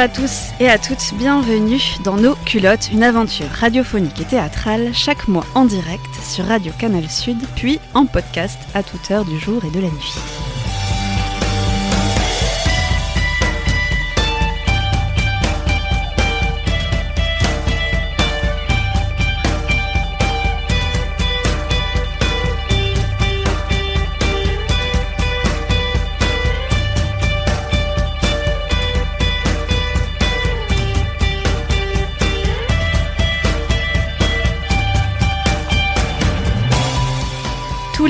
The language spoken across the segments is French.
Bonjour à tous et à toutes, bienvenue dans Nos Culottes, une aventure radiophonique et théâtrale chaque mois en direct sur Radio Canal Sud, puis en podcast à toute heure du jour et de la nuit.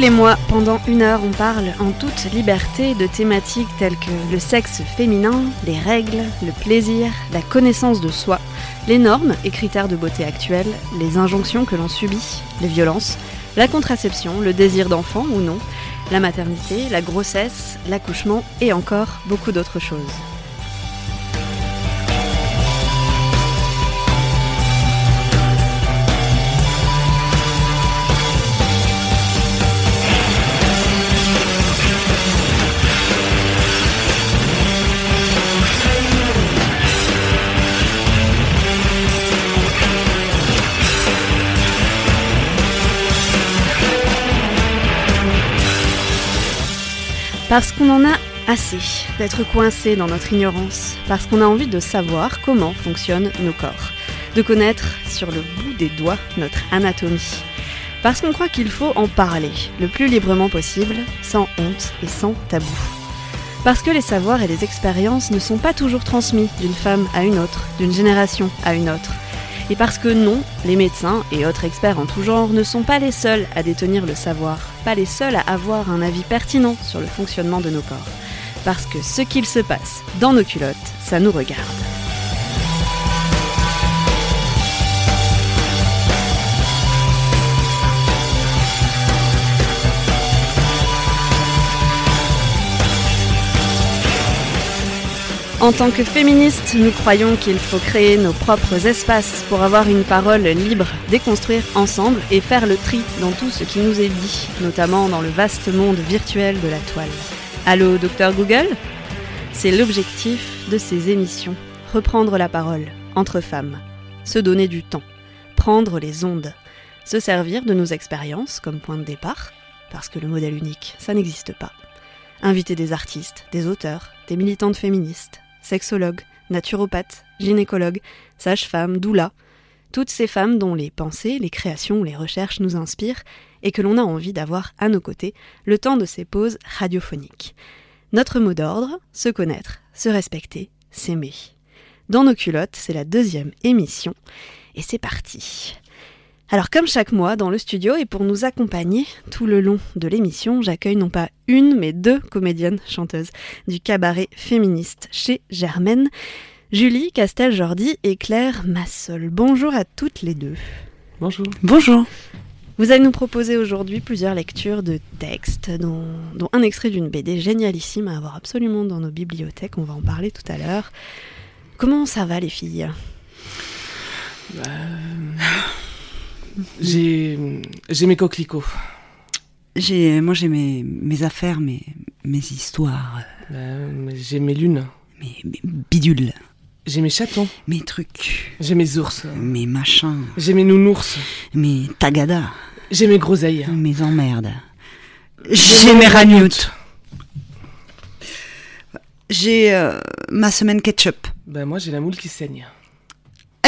Les mois, pendant une heure, on parle en toute liberté de thématiques telles que le sexe féminin, les règles, le plaisir, la connaissance de soi, les normes et critères de beauté actuels, les injonctions que l'on subit, les violences, la contraception, le désir d'enfant ou non, la maternité, la grossesse, l'accouchement et encore beaucoup d'autres choses. Parce qu'on en a assez d'être coincé dans notre ignorance, parce qu'on a envie de savoir comment fonctionnent nos corps, de connaître sur le bout des doigts notre anatomie, parce qu'on croit qu'il faut en parler le plus librement possible, sans honte et sans tabou. Parce que les savoirs et les expériences ne sont pas toujours transmis d'une femme à une autre, d'une génération à une autre. Et parce que non, les médecins et autres experts en tout genre ne sont pas les seuls à détenir le savoir, pas les seuls à avoir un avis pertinent sur le fonctionnement de nos corps. Parce que ce qu'il se passe dans nos culottes, ça nous regarde. En tant que féministes, nous croyons qu'il faut créer nos propres espaces pour avoir une parole libre, déconstruire ensemble et faire le tri dans tout ce qui nous est dit, notamment dans le vaste monde virtuel de la toile. Allô, docteur Google? C'est l'objectif de ces émissions. Reprendre la parole, entre femmes. Se donner du temps. Prendre les ondes. Se servir de nos expériences comme point de départ, parce que le modèle unique, ça n'existe pas. Inviter des artistes, des auteurs, des militantes féministes, sexologues, naturopathes, gynécologues, sages-femmes, doulas, toutes ces femmes dont les pensées, les créations, les recherches nous inspirent et que l'on a envie d'avoir à nos côtés le temps de ces pauses radiophoniques. Notre mot d'ordre, se connaître, se respecter, s'aimer. Dans nos culottes, c'est la deuxième émission et c'est parti. Alors comme chaque mois dans le studio et pour nous accompagner tout le long de l'émission, j'accueille non pas une mais deux comédiennes chanteuses du cabaret féministe chez Germaine, Julie Castel-Jordi et Claire Massol. Bonjour à toutes les deux. Bonjour. Bonjour. Vous allez nous proposer aujourd'hui plusieurs lectures de textes, dont, dont un extrait d'une BD génialissime à avoir absolument dans nos bibliothèques, on va en parler tout à l'heure. Comment ça va les filles? Bah, J'ai j'ai mes coquelicots. J'ai, moi j'ai mes, mes affaires, mes, mes histoires, Bah, j'ai mes lunes. mes, mes bidules, J'ai mes chatons. mes trucs, J'ai mes ours. mes machins, J'ai mes nounours. mes tagadas, J'ai mes groseilles. mes emmerdes. J'ai mes ragnoutes. J'ai euh, ma semaine ketchup. Bah, moi, j'ai la moule qui saigne.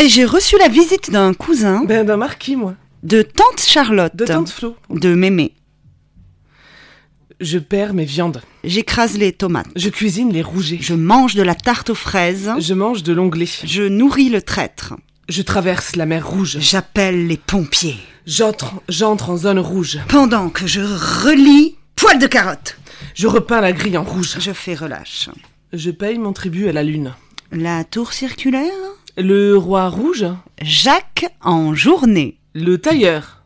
Et j'ai reçu la visite d'un cousin Ben, d'un marquis, moi. de tante Charlotte, De tante Flo. de mémé. Je perds mes viandes. J'écrase les tomates. Je cuisine les rougets. Je mange de la tarte aux fraises. Je mange de l'onglet. Je nourris le traître. Je traverse la mer rouge. J'appelle les pompiers. J'entre j'entre en zone rouge. Pendant que je relis poil de carotte. Je repeins la grille en rouge. Je fais relâche. Je paye mon tribut à la lune. La tour circulaire? Le roi rouge. Jacques en journée. Le tailleur.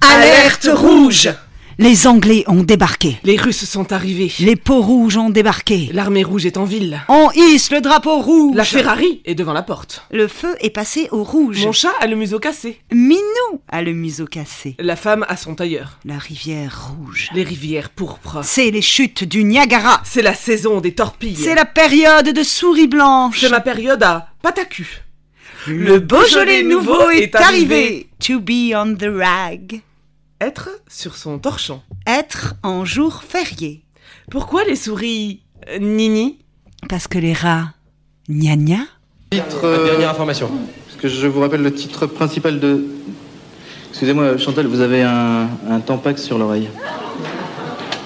Alerte rouge Les Anglais ont débarqué. Les Russes sont arrivés. Les peaux rouges ont débarqué. L'armée rouge est en ville. On hisse le drapeau rouge. La Ferrari est devant la porte. Le feu est passé au rouge. Mon chat a le museau cassé. Minou a le museau cassé. La femme a son tailleur. La rivière rouge. Les rivières pourpres. C'est les chutes du Niagara. C'est la saison des torpilles. C'est la période de souris blanches. C'est ma période à patacu. Le Beaujolais nouveau est arrivé. To be on the rag. Être sur son torchon. Être en jour férié. Pourquoi les souris euh, nini? Parce que les rats gna gna. Titre, euh, Dernière information. Parce que je vous rappelle le titre principal de. Excusez-moi, Chantal, vous avez un, un tampax sur l'oreille.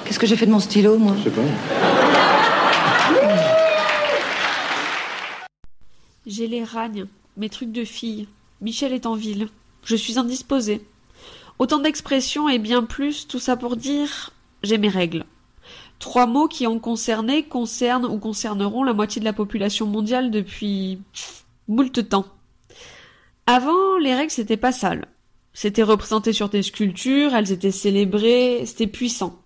Qu'est-ce que j'ai fait de mon stylo, moi? Je sais pas. J'ai les ragnes, mes trucs de fille. Michel est en ville. Je suis indisposée. Autant d'expressions et bien plus, tout ça pour dire j'ai mes règles. Trois mots qui ont concerné, concernent ou concerneront la moitié de la population mondiale depuis moult temps. Avant, les règles c'était pas sale. C'était représenté sur des sculptures, elles étaient célébrées, c'était puissant.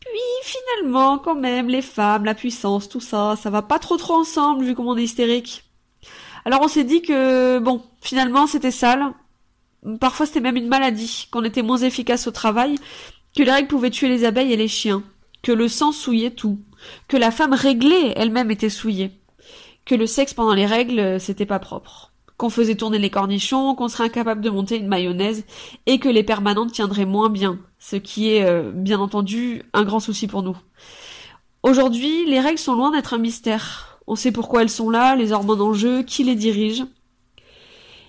Puis finalement, quand même, les femmes, la puissance, tout ça, ça va pas trop trop ensemble vu comment on est hystérique. Alors on s'est dit que bon, finalement c'était sale. Parfois c'était même une maladie, qu'on était moins efficace au travail, que les règles pouvaient tuer les abeilles et les chiens, que le sang souillait tout, que la femme réglée elle-même était souillée, que le sexe pendant les règles c'était pas propre, qu'on faisait tourner les cornichons, qu'on serait incapable de monter une mayonnaise, et que les permanentes tiendraient moins bien, ce qui est euh, bien entendu un grand souci pour nous. Aujourd'hui, les règles sont loin d'être un mystère. On sait pourquoi elles sont là, les hormones en jeu, qui les dirige.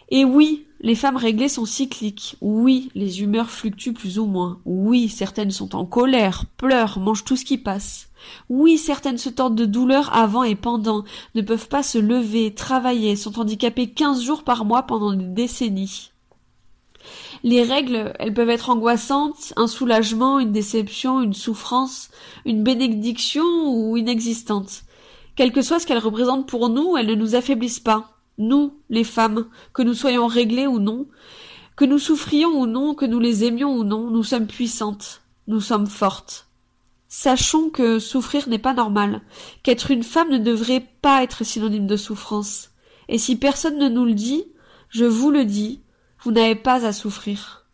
Et oui, les femmes réglées sont cycliques. Oui, les humeurs fluctuent plus ou moins. Oui, certaines sont en colère, pleurent, mangent tout ce qui passe. Oui, certaines se tordent de douleur avant et pendant, ne peuvent pas se lever, travailler, sont handicapées quinze jours par mois pendant des décennies. Les règles, elles peuvent être angoissantes, un soulagement, une déception, une souffrance, une bénédiction ou inexistantes. Quel que soit ce qu'elles représentent pour nous, elles ne nous affaiblissent pas. Nous, les femmes, que nous soyons réglées ou non, que nous souffrions ou non, que nous les aimions ou non, nous sommes puissantes, nous sommes fortes. Sachons que souffrir n'est pas normal, qu'être une femme ne devrait pas être synonyme de souffrance. Et si personne ne nous le dit, je vous le dis, vous n'avez pas à souffrir.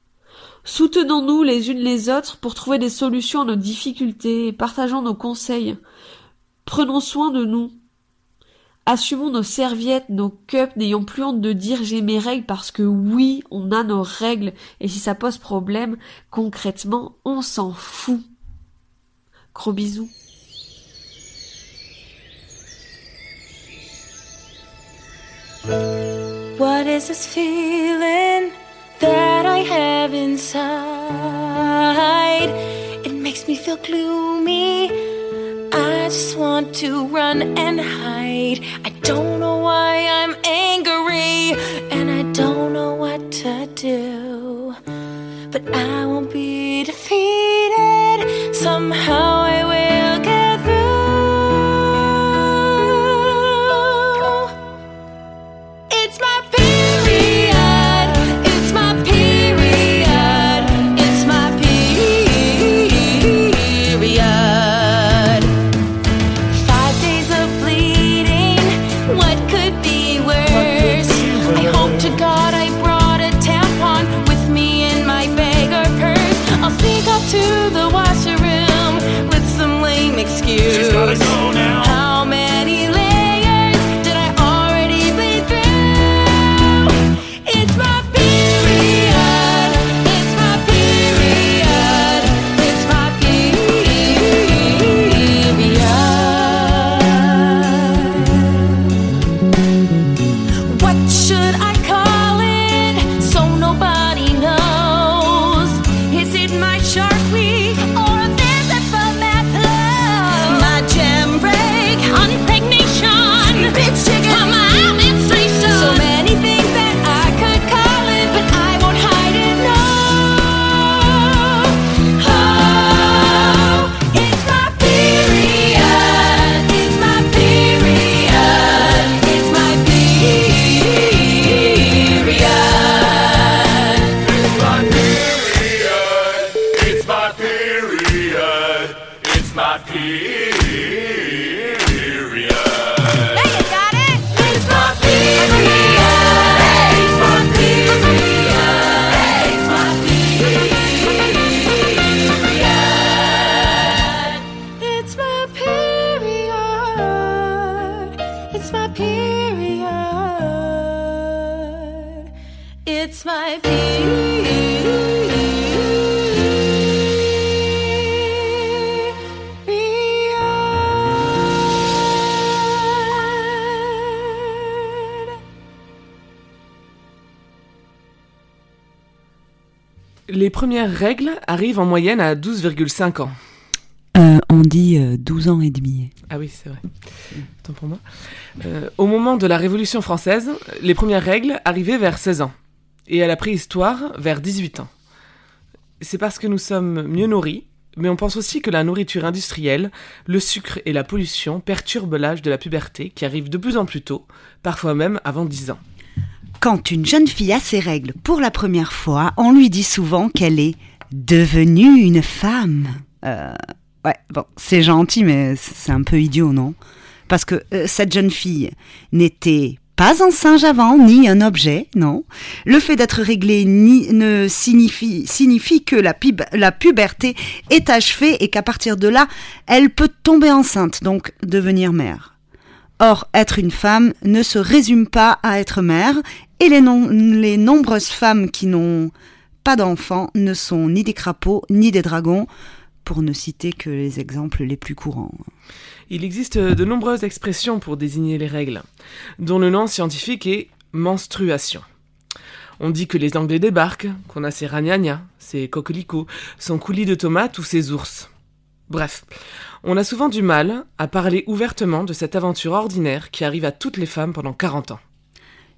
Soutenons-nous les unes les autres pour trouver des solutions à nos difficultés et partageons nos conseils. Prenons soin de nous. Assumons nos serviettes, nos cups, n'ayons plus honte de dire j'ai mes règles parce que oui, on a nos règles et si ça pose problème, concrètement, on s'en fout. Gros bisous. What is this feeling that I have inside? It makes me feel gloomy. I just want to run and hide. I don't know why I'm angry, and I don't know what to do. But I won't be defeated. Somehow I will arrivent en moyenne à 12,5 ans. Euh, on dit euh, 12 ans et demi. Ah oui, c'est vrai. Tant pour moi. Euh, au moment de la Révolution française, les premières règles arrivaient vers 16 ans. Et à la préhistoire, vers 18 ans. C'est parce que nous sommes mieux nourris, mais on pense aussi que la nourriture industrielle, le sucre et la pollution perturbent l'âge de la puberté qui arrive de plus en plus tôt, parfois même avant 10 ans. Quand une jeune fille a ses règles pour la première fois, on lui dit souvent qu'elle est devenue une femme. Euh, ouais, bon, c'est gentil, mais c'est un peu idiot, non? Parce que euh, cette jeune fille n'était pas un singe avant, ni un objet, non? Le fait d'être réglée ni, ne signifie, que la, pub- la puberté est achevée et qu'à partir de là, elle peut tomber enceinte, donc devenir mère. Or, être une femme ne se résume pas à être mère, et les nombreuses femmes qui n'ont pas d'enfants ne sont ni des crapauds, ni des dragons, pour ne citer que les exemples les plus courants. Il existe de nombreuses expressions pour désigner les règles, dont le nom scientifique est menstruation. On dit que les Anglais débarquent, qu'on a ses ragnagnas, ses coquelicots, son coulis de tomates ou ses ours. Bref, on a souvent du mal à parler ouvertement de cette aventure ordinaire qui arrive à toutes les femmes pendant 40 ans.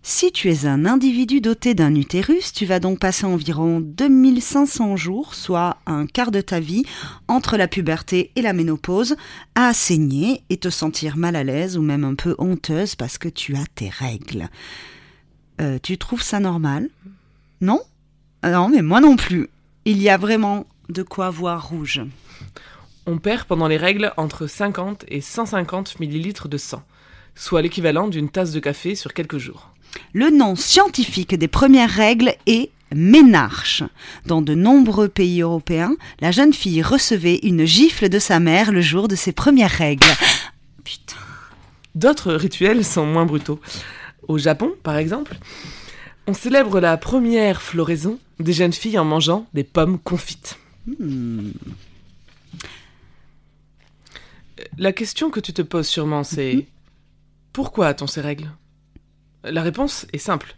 Si tu es un individu doté d'un utérus, tu vas donc passer environ 2500 jours, soit un quart de ta vie, entre la puberté et la ménopause, à saigner et te sentir mal à l'aise ou même un peu honteuse parce que tu as tes règles. Euh, tu trouves ça normal? Non? Ah Non, mais moi non plus. Il y a vraiment de quoi voir rouge. On perd pendant les règles entre 50 et 150 millilitres de sang, soit l'équivalent d'une tasse de café sur quelques jours. Le nom scientifique des premières règles est ménarche. Dans de nombreux pays européens, la jeune fille recevait une gifle de sa mère le jour de ses premières règles. Putain. D'autres rituels sont moins brutaux. Au Japon, par exemple, on célèbre la première floraison des jeunes filles en mangeant des pommes confites. Hmm. La question que tu te poses sûrement, c'est pourquoi a-t-on ces règles? La réponse est simple.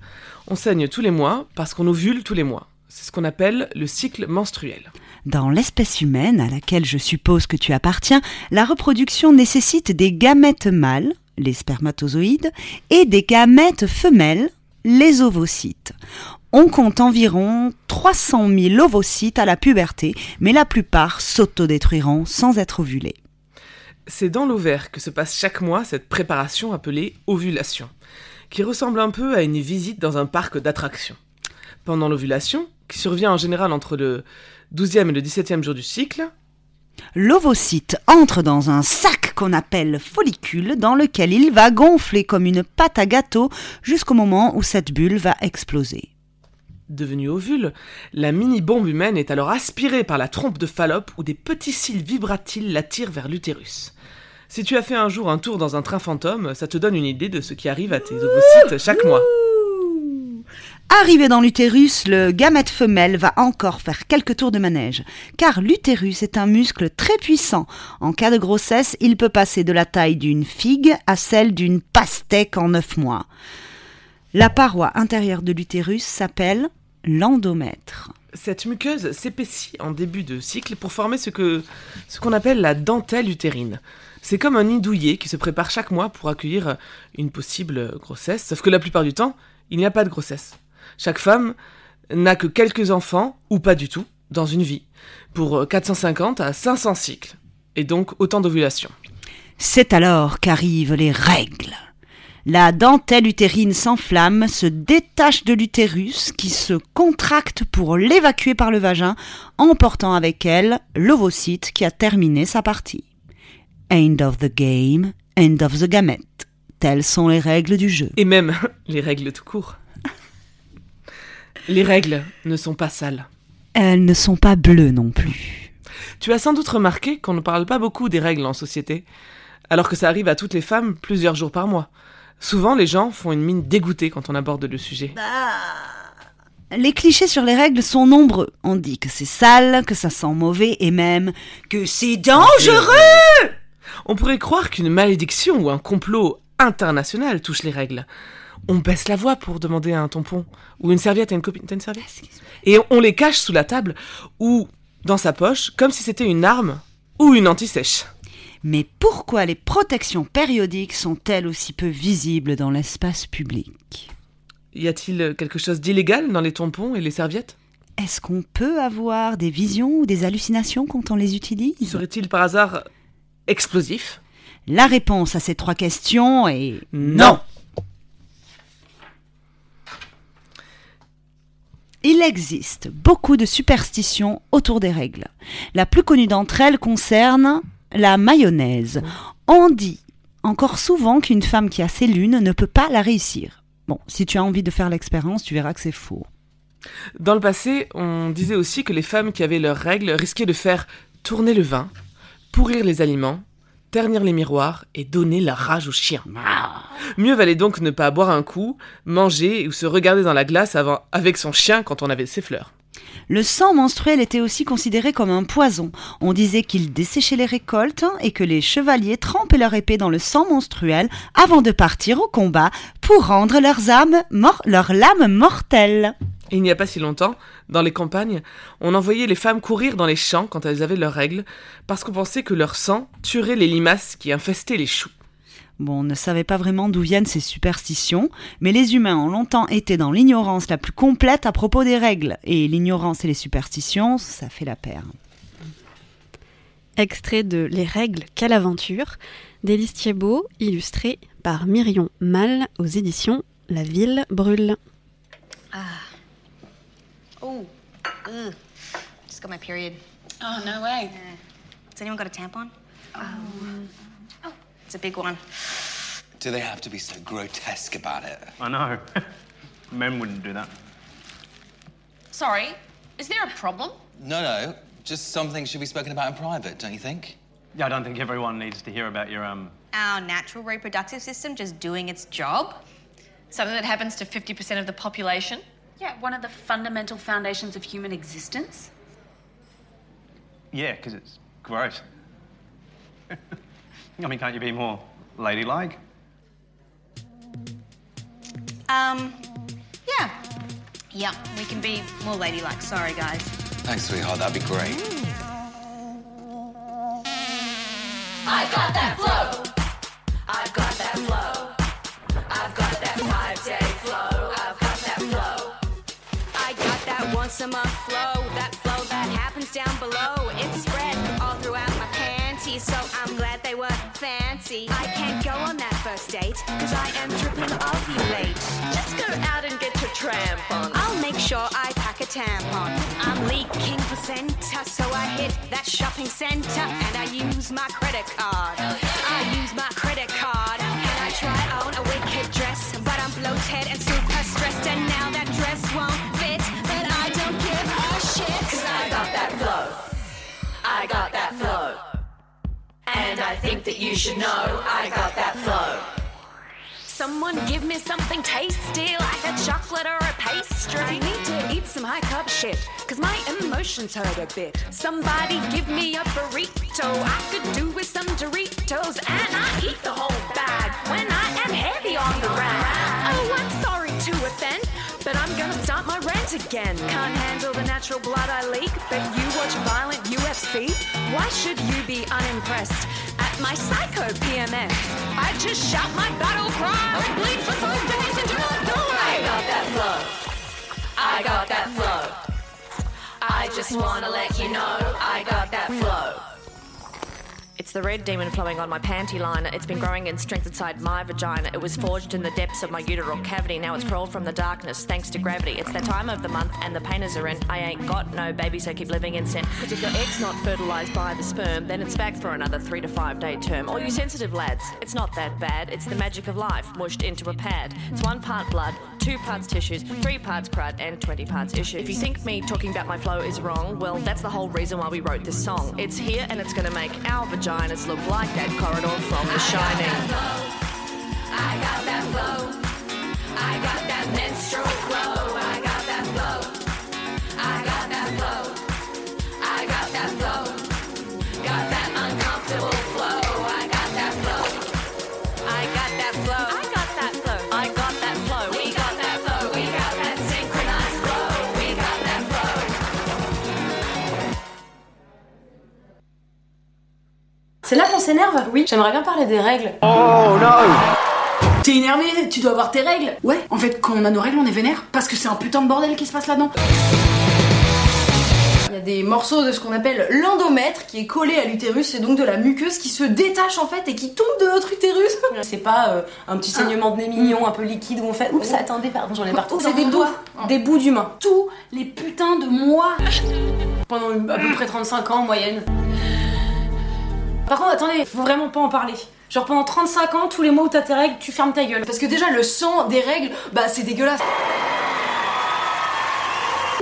On saigne tous les mois parce qu'on ovule tous les mois. C'est ce qu'on appelle le cycle menstruel. Dans l'espèce humaine à laquelle je suppose que tu appartiens, la reproduction nécessite des gamètes mâles, les spermatozoïdes, et des gamètes femelles, les ovocytes. On compte environ 300 000 ovocytes à la puberté, mais la plupart s'autodétruiront sans être ovulés. C'est dans l'ovaire que se passe chaque mois cette préparation appelée ovulation, qui ressemble un peu à une visite dans un parc d'attractions. Pendant l'ovulation, qui survient en général entre le 12e et le 17e jour du cycle, L'ovocyte entre dans un sac qu'on appelle follicule dans lequel il va gonfler comme une pâte à gâteau jusqu'au moment où cette bulle va exploser. devenue ovule, la mini-bombe humaine est alors aspirée par la trompe de Fallope où des petits cils vibratiles l'attirent vers l'utérus. Si tu as fait un jour un tour dans un train fantôme, ça te donne une idée de ce qui arrive à tes ovocytes chaque mois. Arrivé dans l'utérus, le gamète femelle va encore faire quelques tours de manège, car l'utérus est un muscle très puissant. En cas de grossesse, il peut passer de la taille d'une figue à celle d'une pastèque en neuf mois. La paroi intérieure de l'utérus s'appelle l'endomètre. Cette muqueuse s'épaissit en début de cycle pour former ce qu'on appelle la dentelle utérine. C'est comme un nid qui se prépare chaque mois pour accueillir une possible grossesse, sauf que la plupart du temps, il n'y a pas de grossesse. Chaque femme n'a que quelques enfants, ou pas du tout, dans une vie, pour 450 à 500 cycles, et donc autant d'ovulations. C'est alors qu'arrivent les règles. La dentelle utérine s'enflamme, se détache de l'utérus qui se contracte pour l'évacuer par le vagin, emportant avec elle l'ovocyte qui a terminé sa partie. End of the game, end of the gamete. Telles sont les règles du jeu. Et même les règles tout court. Les règles ne sont pas sales. Elles ne sont pas bleues non plus. Tu as sans doute remarqué qu'on ne parle pas beaucoup des règles en société, alors que ça arrive à toutes les femmes plusieurs jours par mois. Souvent, les gens font une mine dégoûtée quand on aborde le sujet. Les clichés sur les règles sont nombreux. On dit que c'est sale, que ça sent mauvais et même que c'est dangereux. On pourrait croire qu'une malédiction ou un complot international touche les règles. On baisse la voix pour demander un tampon ou une serviette à une copine. T'as une serviette? Et on les cache sous la table ou dans sa poche comme si c'était une arme ou une anti-sèche. Mais pourquoi les protections périodiques sont-elles aussi peu visibles dans l'espace public? Y a-t-il quelque chose d'illégal dans les tampons et les serviettes? Est-ce qu'on peut avoir des visions ou des hallucinations quand on les utilise? Serait-il par hasard explosif La réponse à ces trois questions est Non. Il existe beaucoup de superstitions autour des règles. La plus connue d'entre elles concerne la mayonnaise. On dit encore souvent qu'une femme qui a ses lunes ne peut pas la réussir. Bon, si tu as envie de faire l'expérience, tu verras que c'est faux. Dans le passé, on disait aussi que les femmes qui avaient leurs règles risquaient de faire tourner le vin, pourrir les aliments, ternir les miroirs et donner la rage aux chiens. Mieux valait donc ne pas boire un coup, manger ou se regarder dans la glace avant, avec son chien quand on avait ses fleurs. Le sang menstruel était aussi considéré comme un poison. On disait qu'il desséchait les récoltes et que les chevaliers trempaient leur épée dans le sang menstruel avant de partir au combat pour rendre leurs âmes mor- leurs lames mortelles. Et il n'y a pas si longtemps, dans les campagnes, on envoyait les femmes courir dans les champs quand elles avaient leurs règles, parce qu'on pensait que leur sang tuerait les limaces qui infestaient les choux. Bon, on ne savait pas vraiment d'où viennent ces superstitions, mais les humains ont longtemps été dans l'ignorance la plus complète à propos des règles. Et l'ignorance et les superstitions, ça fait la paire. Extrait de Les règles, quelle aventure d'Élise Thiebaud, illustré par Myrion Mal aux éditions La Ville Brûle. Oh, ugh. Just got my period. Oh, no way. Has anyone got a tampon? Oh, it's a big one. Do they have to be so grotesque about it? I know. Men wouldn't do that. Sorry, is there a problem? No, no. Just something should be spoken about in private, don't you think? Yeah, I don't think everyone needs to hear about your um. Our natural reproductive system just doing its job? Something that happens to 50% of the population? Yeah, one of the fundamental foundations of human existence. Yeah, because it's gross. I mean, can't you be more ladylike? Um, yeah. Yeah, we can be more ladylike. Sorry, guys. Thanks, sweetheart. That'd be great. I got that a month flow. That flow that happens down below. It's spread all throughout my panties, so I'm glad they were fancy. I can't go on that first date, cause I am tripping ovulate. Just go out and get your tramp on. I'll make sure I pack a tampon. I'm leaking placenta, so I hit that shopping center and I use my credit card. I use my credit card and I try on a wicked dress, but I'm bloated and super stressed, and now And I think that you should know I got that flow. Someone give me something tasty like a chocolate or a pastry. I need to eat some high carb shit, cause my emotions hurt a bit. Somebody give me a burrito. I could do with some Doritos, and I eat the whole bag when I am heavy on the rag. Oh, I'm sorry to offend, but I'm gonna start my rant again. Can't handle the natural blood I leak, but you watch violent UFC? Why should you be unimpressed at my psycho PMS? I just shout my battle cry and bleed for five days until I die. I got that flow. I got that flow. I just wanna let you know I got that flow. It's the red demon flowing on my panty line. It's been growing in strength inside my vagina. It was forged in the depths of my uteral cavity. Now it's crawled from the darkness thanks to gravity. It's that time of the month and the painters are in. I ain't got no baby, so keep living in sin. Because if your egg's not fertilized by the sperm, then it's back for another three to five day term. All you sensitive lads, it's not that bad. It's the magic of life mushed into a pad. It's one part blood, two parts tissues, three parts crud, and 20 parts issues. If you think me talking about my flow is wrong, well, that's the whole reason why we wrote this song. It's here and it's gonna make our vaginas look like that corridor from The Shining. I got that flow. I got that flow. I got that flow. C'est là qu'on s'énerve? Oui. J'aimerais bien parler des règles. Oh non T'es énervé, tu dois avoir tes règles. Ouais, en fait, quand on a nos règles, on est vénère parce que c'est un putain de bordel qui se passe là-dedans. Il y a des morceaux de ce qu'on appelle l'endomètre qui est collé à l'utérus et donc de la muqueuse qui se détache en fait et qui tombe de notre utérus. C'est pas euh, un petit saignement de nez mignon un peu liquide où on fait oups attendez pardon j'en ai partout. C'est des bouts, des bouts d'humains. Tous les putains de mois pendant à peu près 35 ans en moyenne. Par contre attendez, faut vraiment pas en parler. Genre pendant 35 ans, tous les mois où t'as tes règles, tu fermes ta gueule. Parce que déjà le sang des règles, bah c'est dégueulasse.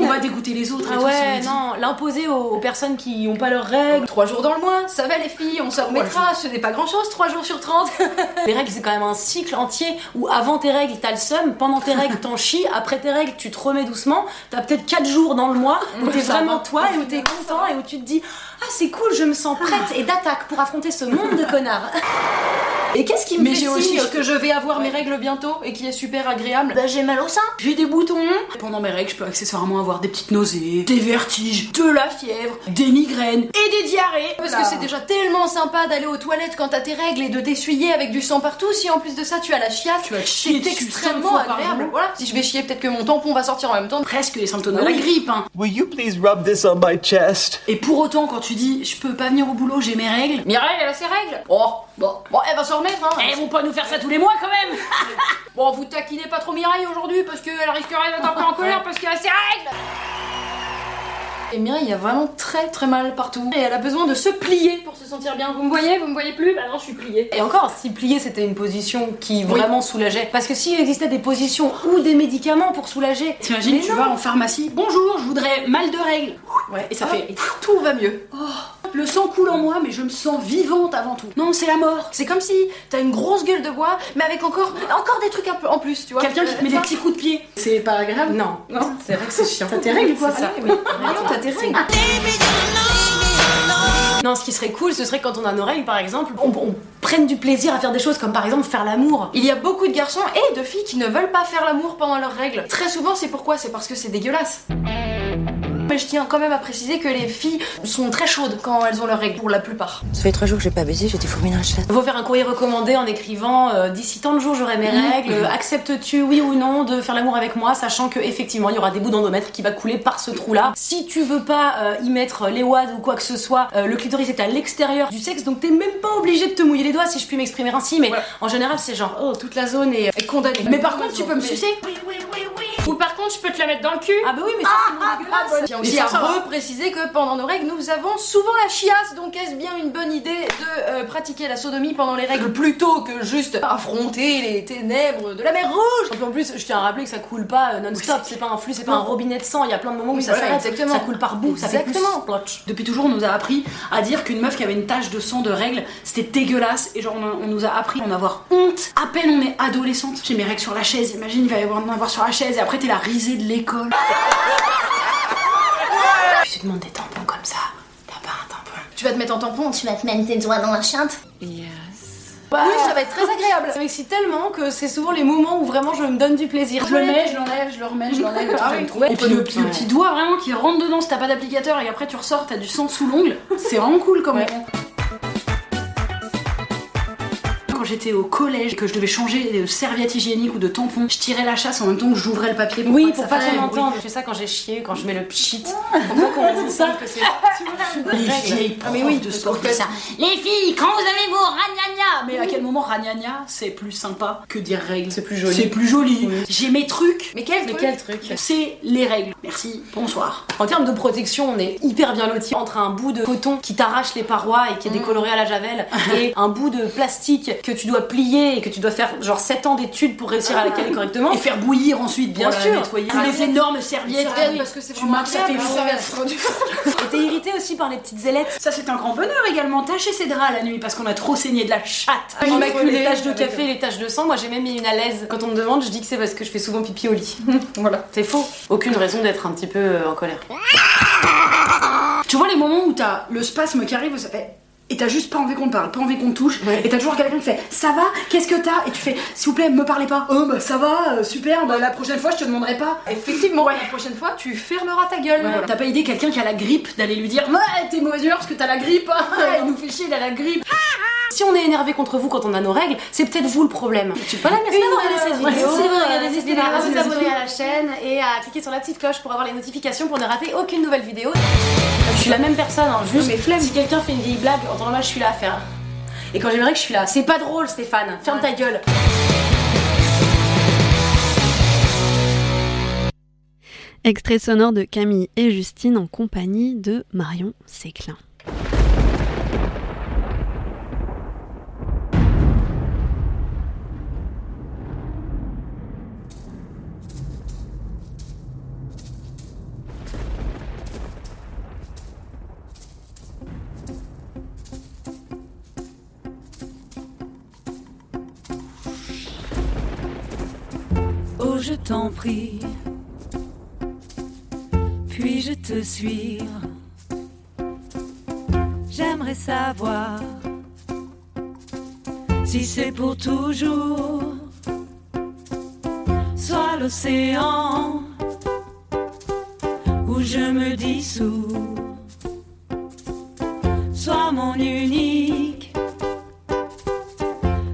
On va dégoûter les autres. et Ah tout, ouais, non, l'imposer aux, aux personnes qui ont pas leurs règles. Trois jours dans le mois, ça va les filles, on s'en remettra, ce n'est pas grand chose, trois jours sur 30. Les règles, c'est quand même un cycle entier où avant tes règles, t'as le seum, pendant tes règles, t'en chies, après tes règles, tu te remets doucement. T'as peut-être 4 jours dans le mois où t'es vraiment va. toi et où t'es content et où tu te dis Ah, c'est cool, je me sens prête et d'attaque pour affronter ce monde de connards. Et qu'est-ce qui me Mais fait aussi- que je vais avoir mes règles bientôt et qui est super agréable Bah j'ai mal au sein, j'ai des boutons. Pendant mes règles, je peux accessoirement avoir des petites nausées, des vertiges, de la fièvre, des migraines et des diarrhées. Parce que c'est déjà tellement sympa d'aller aux toilettes quand t'as tes règles et de t'essuyer avec du sang partout. Si en plus de ça tu as la chiasse, Tu vas te chier c'est extrêmement agréable. Voilà, si je vais chier, peut-être que mon tampon va sortir en même temps. Presque les symptômes de la grippe. Hein. Will you please rub this on my chest? Et pour autant, quand tu dis je peux pas venir au boulot, j'ai mes règles. Mes règles, elle a ses règles. Oh, bon, bon, elle va s'en remettre. Hein. Elles vont pas nous faire ça tous les mois quand même Bon, vous taquinez pas trop Mireille aujourd'hui parce qu'elle risquerait d'être un peu en colère parce qu'elle a ses règles. Et Mireille, il y a vraiment très très mal partout. Et elle a besoin de se plier pour se sentir bien. Vous me voyez Vous me voyez plus? Bah non, je suis pliée. Et encore, si plier c'était une position qui vraiment soulageait. Parce que s'il existait des positions ou des médicaments pour soulager. T'imagines, tu non. vas en pharmacie. Bonjour, je voudrais mal de règles. Ouais, et ça Ah. fait tout va mieux. Oh, le sang coule en moi, mais je me sens vivante avant tout. Non, c'est la mort. C'est comme si t'as une grosse gueule de bois, mais avec encore, encore des trucs un peu en plus, tu vois. Quelqu'un qui te met des petits coups de pied. C'est pas agréable Non, Non. c'est vrai que c'est chiant. T'as tes règles, quoi C'est ça. Oui, Voyons, t'as tes règles. Non, ce qui serait cool, ce serait quand on a nos règles, par exemple, on, on prenne du plaisir à faire des choses comme par exemple faire l'amour. Il y a beaucoup de garçons et de filles qui ne veulent pas faire l'amour pendant leurs règles. Très souvent, c'est pourquoi? C'est parce que c'est dégueulasse. Mais je tiens quand même à préciser que les filles sont très chaudes quand elles ont leurs règles, pour la plupart. Ça fait trois jours que j'ai pas baisé, j'étais fourmée dans le chat. Faut faire un courrier recommandé en écrivant euh, d'ici tant de jours j'aurai mes Mhm. règles, euh, acceptes-tu oui ou non de faire l'amour avec moi, sachant que effectivement il y aura des bouts d'endomètre qui va couler par ce trou-là. Si tu veux pas euh, y mettre les wads ou quoi que ce soit, euh, le clitoris est à l'extérieur du sexe, donc t'es même pas obligé de te mouiller les doigts si je puis m'exprimer ainsi, mais en général c'est genre oh toute la zone est, est condamnée. Mais par contre, tu peux me sucer Ou par contre je peux te la mettre dans le cul Ah bah oui mais ça c'est dégueulasse. Tiens aussi à repréciser que pendant nos règles, nous avons souvent la chiasse, donc est-ce bien une bonne idée de euh, pratiquer la sodomie pendant les règles plutôt que juste affronter les ténèbres de la mer rouge? Et puis en plus, je tiens à rappeler que ça coule pas euh, non-stop, c'est pas un flux, c'est pas un robinet de sang, il y a plein de moments où Oui, ça voilà, s'arrête, ça coule par bout, ça fait Exactement. plus. Depuis toujours, on nous a appris à dire qu'une meuf qui avait une tache de sang de règles, c'était dégueulasse. Et genre, on, a- on nous a appris à en avoir honte. À peine on est adolescente. J'ai mes règles sur la chaise. Imagine, il va y avoir en avoir sur la chaise. Et après, t'es la risée de l'école. Puis tu demandes des tampons comme ça, t'as pas un tampon? Tu vas te mettre en tampon. Tu vas te mettre tes doigts dans la chatte Bah, Oui, ça va être très agréable. Ça m'excite tellement que c'est souvent les moments où vraiment je me donne du plaisir. Je le mets, je l'enlève, je le remets, je l'enlève. Ah oui. Et puis le, petit doigt vraiment qui rentre dedans si t'as pas d'applicateur et après tu ressors, t'as du sang sous l'ongle. C'est vraiment cool. Quand j'étais au collège et que je devais changer de serviette hygiénique ou de tampon, je tirais la chasse en même temps que j'ouvrais le papier pour Oui, pas que pour ça pas qu'on entende. Je fais ça quand j'ai chié, quand je mets le pchit. Qu'on que c'est. Les vieilles Ah, mais oui, de sport ça. Les filles, quand vous avez vos ragnagnas Mais à quel moment ragnagna c'est plus sympa que dire règles C'est plus joli. C'est plus joli. J'ai mes trucs. Mais quel Mais truc? quel truc? C'est les règles. Merci. Bonsoir. En termes de protection, on est hyper bien lotis entre un bout de coton qui t'arrache les parois et qui est décoloré à la javel et un bout de plastique que tu dois plier et que tu dois faire genre 7 ans d'études pour réussir à la caler correctement. Et faire bouillir ensuite, bien sûr. Nettoyer. Ah, les énormes serviettes. Ah oui. parce que c'est Tu marches, ça fait. Et t'es irrité aussi par les petites ailettes. Ça c'est un grand bonheur également. Tâcher ses draps la nuit parce qu'on a trop saigné de la chatte. Entre Immaculée. les taches de café et les taches de sang, moi j'ai même mis une à l'aise. Quand on me demande, je dis que c'est parce que je fais souvent pipi au lit. voilà. C'est faux. Aucune raison d'être un petit peu euh, en colère. Tu vois les moments où t'as le spasme qui arrive, ça fait. Et t'as juste pas envie qu'on te parle, pas envie qu'on te touche, et t'as toujours quelqu'un qui fait ça va, qu'est-ce que t'as? Et tu fais s'il vous plaît, me parlez pas. Oh bah ça va, euh, super, bah la prochaine fois je te demanderai pas. Effectivement, la prochaine fois, tu fermeras ta gueule. Ouais, T'as pas idée quelqu'un qui a la grippe d'aller lui dire ouais t'es mauvaise parce que t'as la grippe, il nous fait chier, il a la grippe. Si on est énervé contre vous quand on a nos règles, c'est peut-être vous le problème. Tu peux pas la merci d'avoir regardé cette ouais, vidéo. vrai, regardez Euh, cette pas à vidéo, vous abonner à la chaîne et à cliquer sur la petite cloche pour avoir les notifications pour ne rater aucune nouvelle vidéo. Je suis la même personne, hein, juste mais flemme. si quelqu'un fait une vieille blague, en temps normal, je suis là à faire. Et quand j'aimerais que je suis là, c'est pas drôle Stéphane, ferme ta gueule. Extrait sonore de Camille et Justine en compagnie de Marion Séclin. Je t'en prie, puis-je te suivre J'aimerais savoir si c'est pour toujours, soit l'océan où je me dissous, soit mon unique,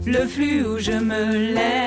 le flux où je me laisse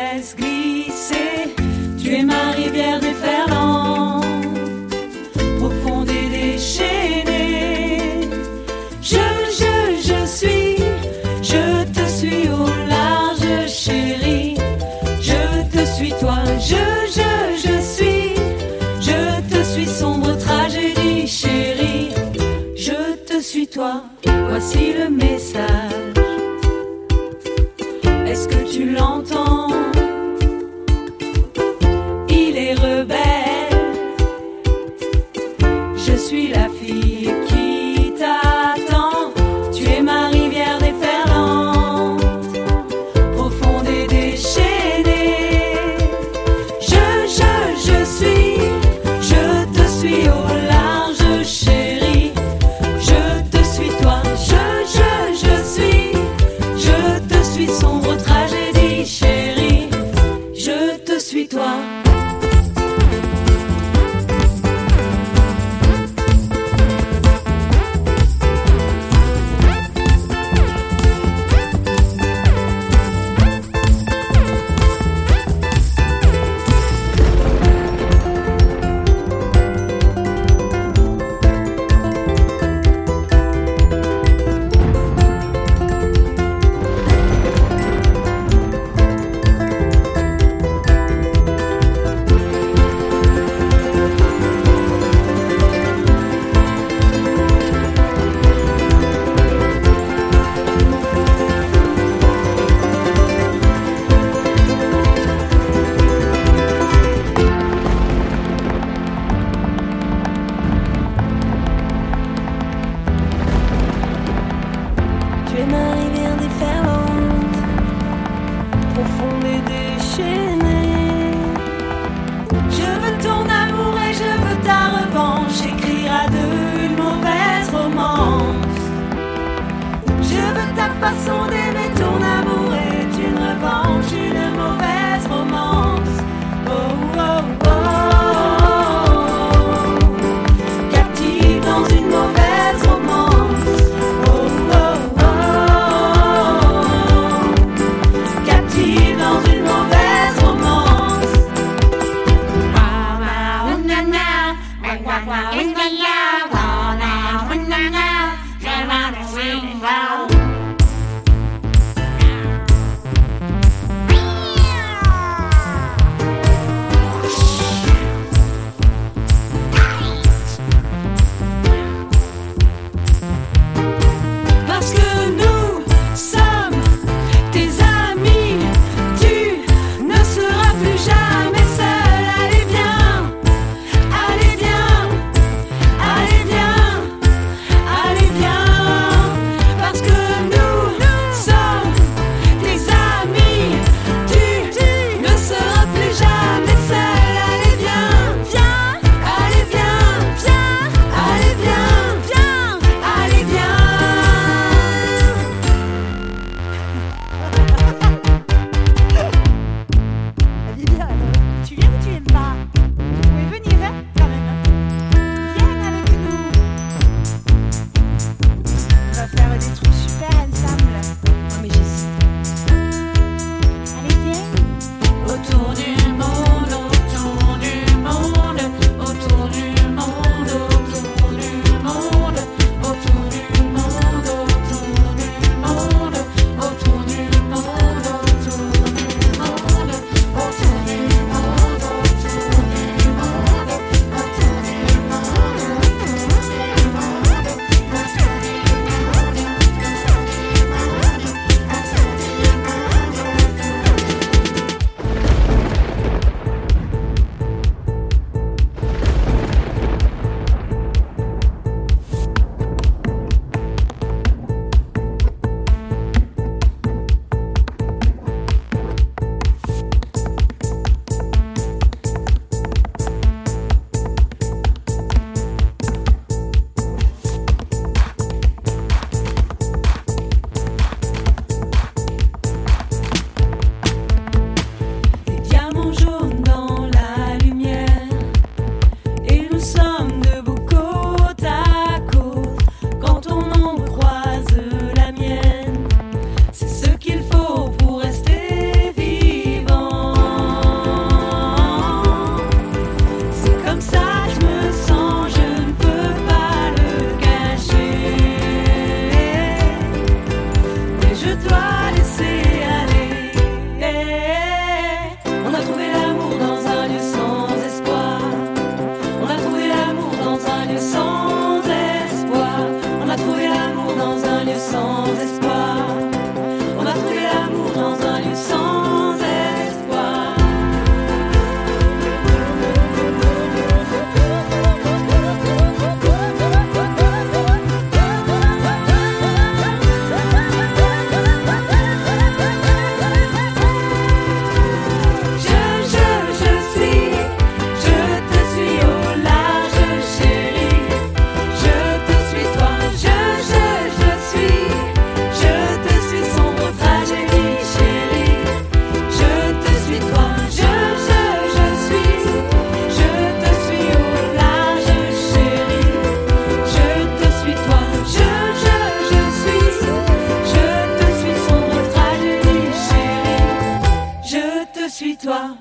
suis-toi.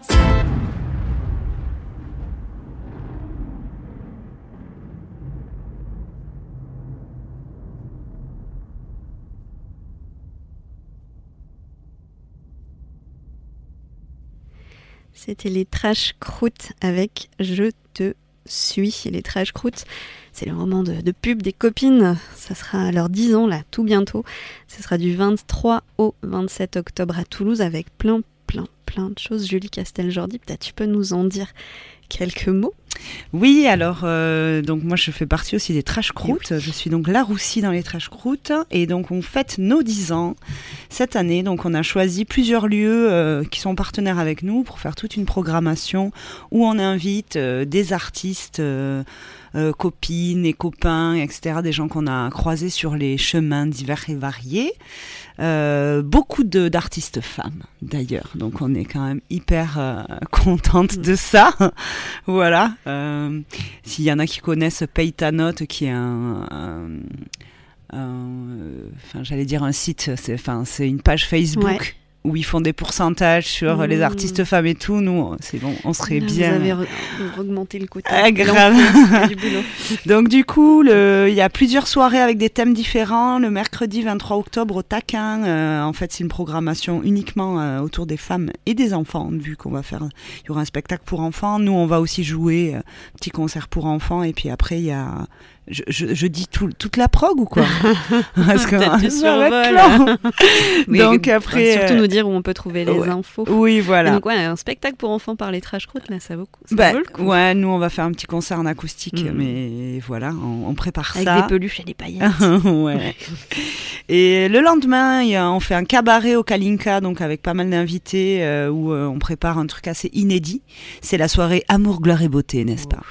C'était les Trash Croûtes avec Je te suis. Les Trash Croûtes, c'est le roman de, pub des copines. Ça sera à leurs 10 ans, là, tout bientôt. Ce sera du 23 au 27 octobre à Toulouse avec plein plein, plein de choses. Julie Castel-Jordi, peut-être tu peux nous en dire quelques mots? Oui, alors euh, donc moi je fais partie aussi des Trash Croûtes. Je suis donc la roussie dans les Trash Croûtes et donc on fête nos 10 ans cette année. Donc on a choisi plusieurs lieux euh, qui sont partenaires avec nous pour faire toute une programmation où on invite euh, des artistes. Euh, copines et copains, etc., des gens qu'on a croisés sur les chemins divers et variés. Euh, beaucoup de- d'artistes femmes, d'ailleurs. Donc on est quand même hyper euh, contente de ça. voilà. Euh, S'il y en a qui connaissent Paye qui est un... un- euh, Enfin, j'allais dire un site, c'est enfin, c'est une page Facebook. Où ils font des pourcentages sur les Mmh. artistes femmes et tout. Nous, c'est bon, on serait Là, bien. Vous avez re- augmenté le quota. Ah, grave. Du boulot. Donc du coup, il y a plusieurs soirées avec des thèmes différents. Le mercredi 23 octobre au Taquin, euh, en fait, c'est une programmation uniquement euh, autour des femmes et des enfants, vu qu'on va faire, il y aura un spectacle pour enfants. Nous, on va aussi jouer euh, petit concert pour enfants, et puis après, il y a je, je, je dis tout, toute la prog ou quoi Parce que long. Oui, Donc après, surtout euh, nous dire où on peut trouver les ouais. infos. Oui, voilà. Et donc ouais, un spectacle pour enfants par les trash croûtes, là, ça vaut, ça Bah, vaut le coup. ouais, nous on va faire un petit concert en acoustique, Mhm. mais voilà, on, on prépare Avec ça. des peluches et des paillettes. ouais. Et le lendemain, il y a- on fait un cabaret au Kalinka, donc avec pas mal d'invités, euh, où euh, on prépare un truc assez inédit. C'est la soirée Amour, gloire et beauté, n'est-ce pas?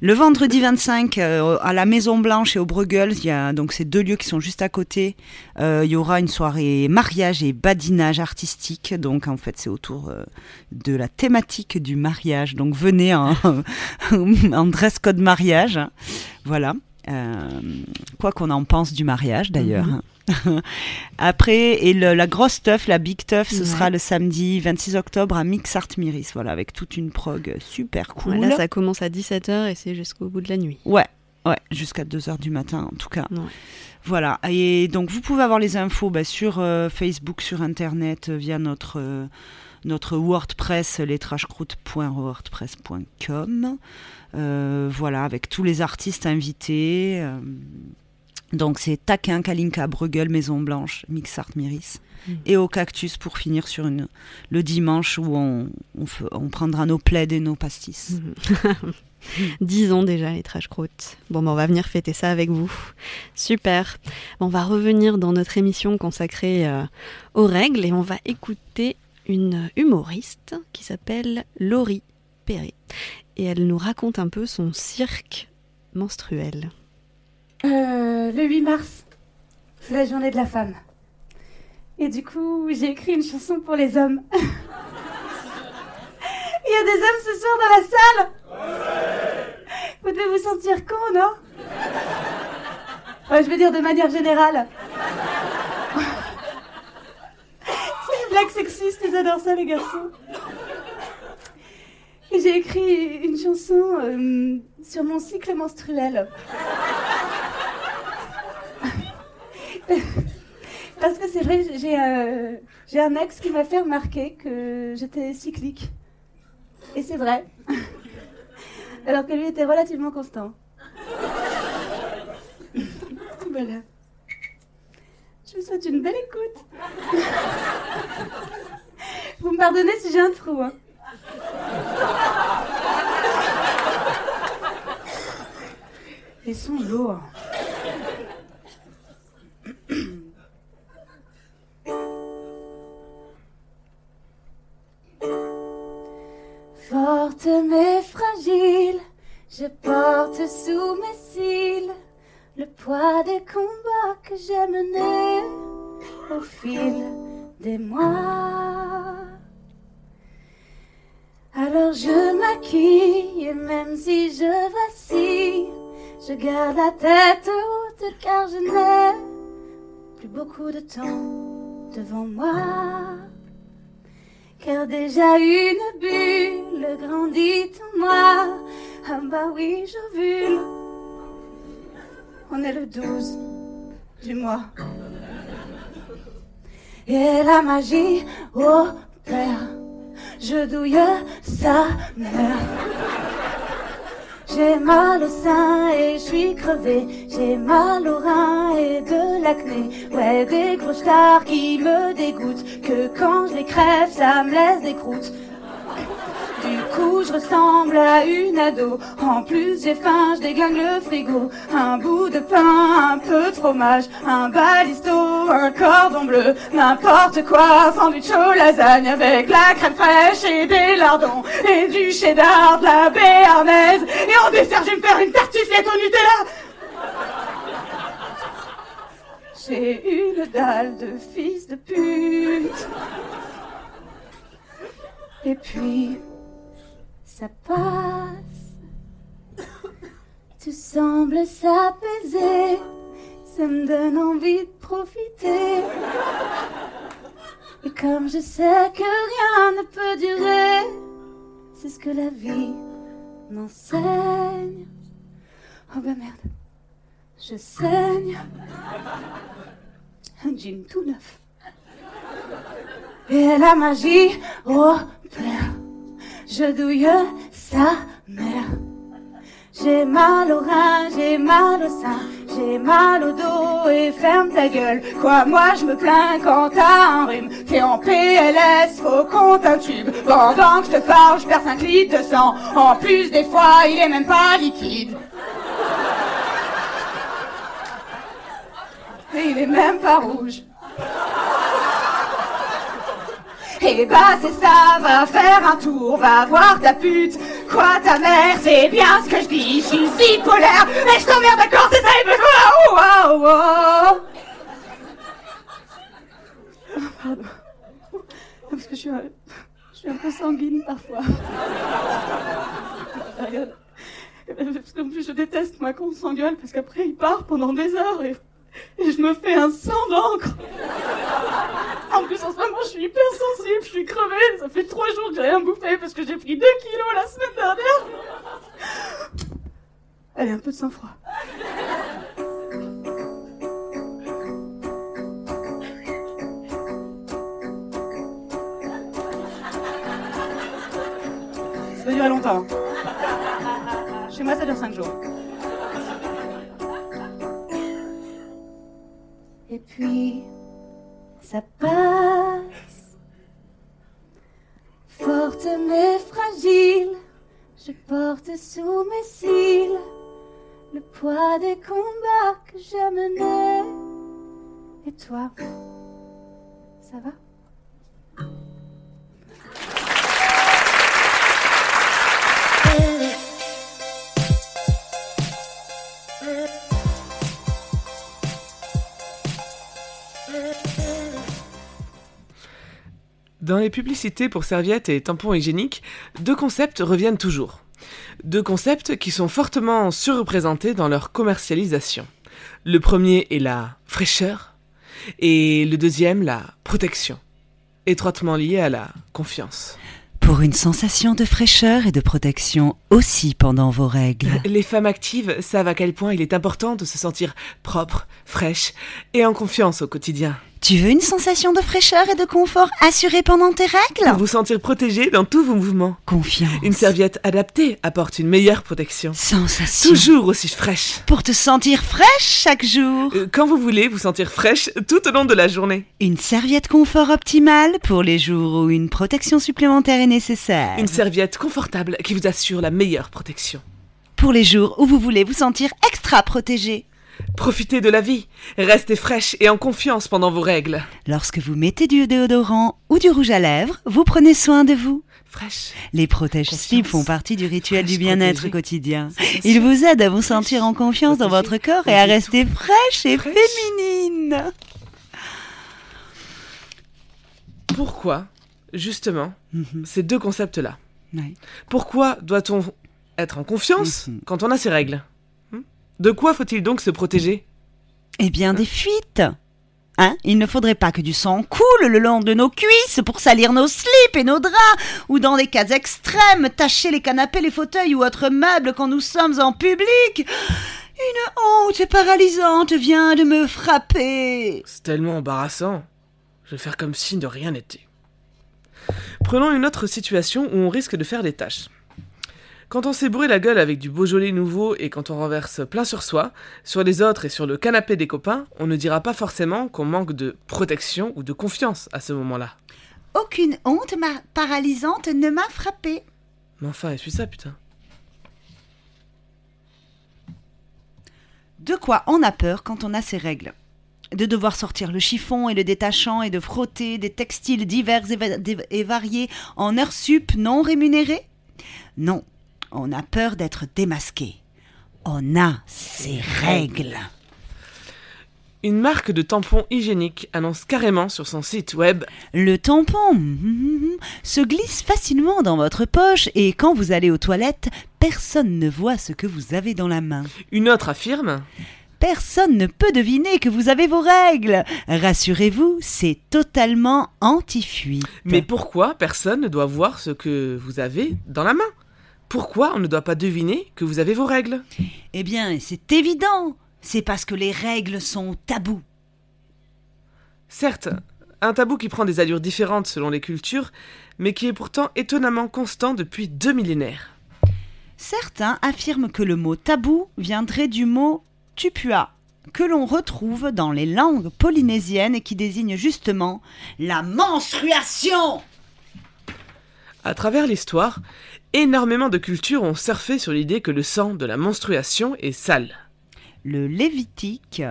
Le vendredi 25, euh, à la Maison Blanche et au Bruegel, il y a donc ces deux lieux qui sont juste à côté. euh, il y aura une soirée mariage et badinage artistique. Donc en fait, c'est autour euh, de la thématique du mariage. Donc venez en, en dress code mariage. Voilà. Euh, quoi qu'on en pense du mariage d'ailleurs. Après, et le- la grosse teuf, la big teuf, ce Ouais. sera le samedi 26 octobre à Mix Art Miris, voilà, avec toute une prog super cool. Là, ça commence à 17h et c'est jusqu'au bout de la nuit. Ouais, ouais, jusqu'à 2h du matin en tout cas. Ouais. Voilà, et donc vous pouvez avoir les infos bah, sur euh, Facebook, sur Internet, euh, via notre, euh, notre WordPress, letrashcroutes.wordpress.com. Euh, voilà, avec tous les artistes invités. donc c'est Taquin, Kalinka, Bruegel, Maison Blanche, Mixart Miris. Mhm. Et au Cactus pour finir sur une, le dimanche où on, on, prendra nos plaids et nos pastis. 10 ans déjà, les trash croûtes. Bon, ben, on va venir fêter ça avec vous. Super. On va revenir dans notre émission consacrée euh, aux règles et on va écouter une humoriste qui s'appelle Laurie Perret. Et elle nous raconte un peu son cirque menstruel. Euh, le 8 mars, c'est la journée de la femme. Et du coup, j'ai écrit une chanson pour les hommes. Il y a des hommes ce soir dans la salle Vous devez vous sentir con, non? Je veux dire de manière générale. C'est une blague sexiste, ils adorent ça les garçons. J'ai écrit une chanson euh, sur mon cycle menstruel. Parce que c'est vrai, euh, j'ai un ex qui m'a fait remarquer que j'étais cyclique. Et c'est vrai. Alors que lui était relativement constant. voilà. Je vous souhaite une belle écoute. Vous me pardonnez si j'ai un trou. Hein. Ils sont lourds. Forte mais fragile, je porte sous mes cils le poids des combats que j'ai menés au fil des mois. Alors je maquille, et même si je vacille, je garde la tête haute car je n'ai plus beaucoup de temps devant moi. Car déjà une bulle grandit en moi. Ah bah oui, j'ovule. On est le 12 du mois. Et la magie opère. je douille sa mère. J'ai mal au sein et je suis crevée. J'ai mal au rein et de l'acné. Ouais, des gros stars qui me dégoûtent. Que quand je les crève, ça me laisse des croûtes. Coup, je ressemble à une ado. En plus, j'ai faim, je déglingue le frigo. Un bout de pain, un peu de fromage, un balisto, un cordon bleu, n'importe quoi. Sandwich au lasagne avec la crème fraîche et des lardons et du cheddar, de la béarnaise. Et en dessert, je vais me faire une tartiflette au Nutella. J'ai une dalle de fils de pute. Et puis, ça passe. Tu sembles s'apaiser. Ça me donne envie de profiter. Et comme je sais que rien ne peut durer, c'est ce que la vie m'enseigne. Oh ben merde, je saigne. Un jean tout neuf. Et la magie opère. Je douille sa mère. J'ai mal au rein, j'ai mal au sein, j'ai mal au dos et ferme ta gueule. Quoi, moi je me plains quand t'as un rhume. T'es en PLS, faut qu'on t'intube. Pendant que je te parle, je perds 5 litres de sang. En plus, des fois, il est même pas liquide. Et il est même pas rouge. Et bah c'est ça, va faire un tour, va voir ta pute. Quoi ta mère, c'est bien ce que je dis, je suis bipolaire. Mais je t'emmerde d'accord, c'est ça, il veut oh, oh, oh. Pardon. Parce que je suis un, je suis un peu sanguine parfois. Parce qu'en plus je déteste moi qu'on s'engueule parce qu'après il part pendant des heures et, et je me fais un sang d'encre. En plus, en ce moment, je suis hyper sensible, je suis crevée. Ça fait trois jours que j'ai rien bouffé parce que j'ai pris 2 kilos la semaine dernière. Allez, un peu de sang-froid. Ça va longtemps. Chez moi, ça dure 5 jours. Et puis, ça passe. Forte mais fragile, je porte sous mes cils le poids des combats que j'ai menés. Et toi, ça va? Dans les publicités pour serviettes et tampons hygiéniques, deux concepts reviennent toujours. Deux concepts qui sont fortement surreprésentés dans leur commercialisation. Le premier est la fraîcheur et le deuxième la protection, étroitement lié à la confiance. Pour une sensation de fraîcheur et de protection aussi pendant vos règles. Les femmes actives savent à quel point il est important de se sentir propre, fraîche et en confiance au quotidien. Tu veux une sensation de fraîcheur et de confort assurée pendant tes règles Pour vous sentir protégé dans tous vos mouvements. Confiance. Une serviette adaptée apporte une meilleure protection. Sensation. Toujours aussi fraîche. Pour te sentir fraîche chaque jour. Euh, Quand vous voulez vous sentir fraîche tout au long de la journée. Une serviette confort optimale pour les jours où une protection supplémentaire est nécessaire. Une serviette confortable qui vous assure la meilleure protection. Pour les jours où vous voulez vous sentir extra protégé. Profitez de la vie. Restez fraîche et en confiance pendant vos règles. Lorsque vous mettez du déodorant ou du rouge à lèvres, vous prenez soin de vous. Fraîche. Les protège-slips font partie du rituel Fraîche, du bien-être quotidien. Ils vous aident à vous sentir en confiance dans votre corps et à rester fraîche et Fraîche. féminine. Pourquoi, justement, Mhm. ces deux concepts-là? Pourquoi doit-on être en confiance Mhm. quand on a ses règles? De quoi faut-il donc se protéger? Eh bien, des fuites. Hein? Il ne faudrait pas que du sang coule le long de nos cuisses pour salir nos slips et nos draps, ou dans des cas extrêmes, tacher les canapés, les fauteuils ou autres meubles quand nous sommes en public. Une honte paralysante vient de me frapper. C'est tellement embarrassant. Je vais faire comme si de rien n'était. Prenons une autre situation où on risque de faire des tâches. Quand on s'est bourré la gueule avec du Beaujolais nouveau et quand on renverse plein sur soi, sur les autres et sur le canapé des copains, on ne dira pas forcément qu'on manque de protection ou de confiance à ce moment-là. Aucune honte ma- paralysante ne m'a frappée. Mais enfin, essuie ça, putain. De quoi on a peur quand on a ses règles? De devoir sortir le chiffon et le détachant et de frotter des textiles divers et, va- et variés en heures sup non rémunérées? Non, on a peur d'être démasqué. On a ses règles. Une marque de tampons hygiéniques annonce carrément sur son site web Le tampon mhm, se glisse facilement dans votre poche et quand vous allez aux toilettes, personne ne voit ce que vous avez dans la main. Une autre affirme Personne ne peut deviner que vous avez vos règles. Rassurez-vous, c'est totalement anti-fuite. Mais pourquoi personne ne doit voir ce que vous avez dans la main? Pourquoi on ne doit pas deviner que vous avez vos règles Eh bien, c'est évident. C'est parce que les règles sont tabous. Certes, un tabou qui prend des allures différentes selon les cultures, mais qui est pourtant étonnamment constant depuis deux millénaires. Certains affirment que le mot tabou viendrait du mot tupua, que l'on retrouve dans les langues polynésiennes et qui désigne justement la menstruation. À travers l'histoire, énormément de cultures ont surfé sur l'idée que le sang de la menstruation est sale. Le Lévitique,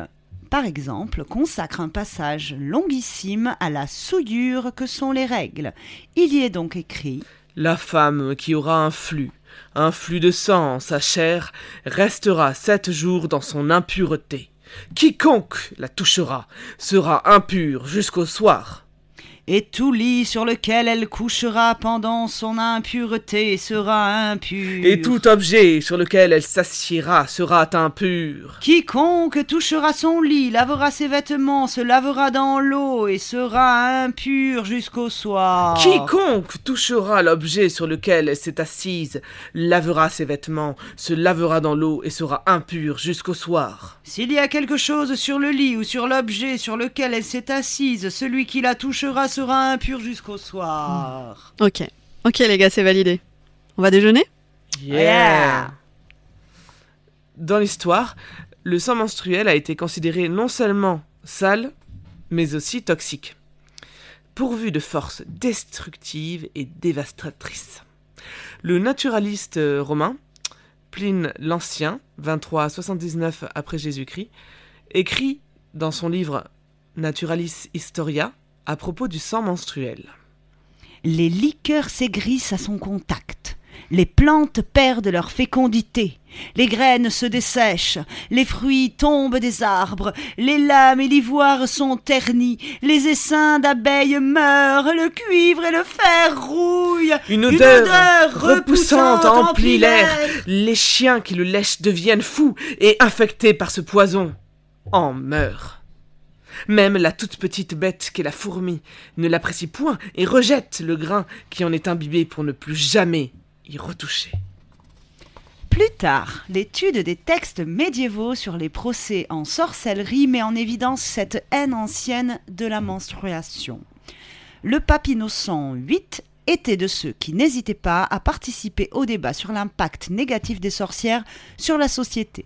par exemple, consacre un passage longuissime à la souillure que sont les règles. Il y est donc écrit La femme qui aura un flux, un flux de sang en sa chair, restera sept jours dans son impureté. Quiconque la touchera sera impur jusqu'au soir. Et tout lit sur lequel elle couchera pendant son impureté sera impur. Et tout objet sur lequel elle s'assiera sera impur. Quiconque touchera son lit, lavera ses vêtements, se lavera dans l'eau et sera impur jusqu'au soir. Quiconque touchera l'objet sur lequel elle s'est assise, lavera ses vêtements, se lavera dans l'eau et sera impur jusqu'au soir. S'il y a quelque chose sur le lit ou sur l'objet sur lequel elle s'est assise, celui qui la touchera sera impur jusqu'au soir. Ok. Ok les gars, c'est validé. On va déjeuner? Yeah. Dans l'histoire, le sang menstruel a été considéré non seulement sale, mais aussi toxique, pourvu de forces destructives et dévastatrices. Le naturaliste euh, romain, Pline l'Ancien, 23 à 79 après Jésus-Christ, écrit dans son livre Naturalis Historia à propos du sang menstruel. Les liqueurs s'aigrissent à son contact. Les plantes perdent leur fécondité. Les graines se dessèchent. Les fruits tombent des arbres. Les lames et l'ivoire sont ternis. Les essaims d'abeilles meurent. Le cuivre et le fer rouillent. Une odeur, repoussante emplit l'air. Les chiens qui le lèchent deviennent fous et infectés par ce poison en meurent. Même la toute petite bête qu'est la fourmi ne l'apprécie point et rejette le grain qui en est imbibé pour ne plus jamais y retoucher. Plus tard, l'étude des textes médiévaux sur les procès en sorcellerie met en évidence cette haine ancienne de la menstruation. Le pape Innocent VIII était de ceux qui n'hésitaient pas à participer au débat sur l'impact négatif des sorcières sur la société.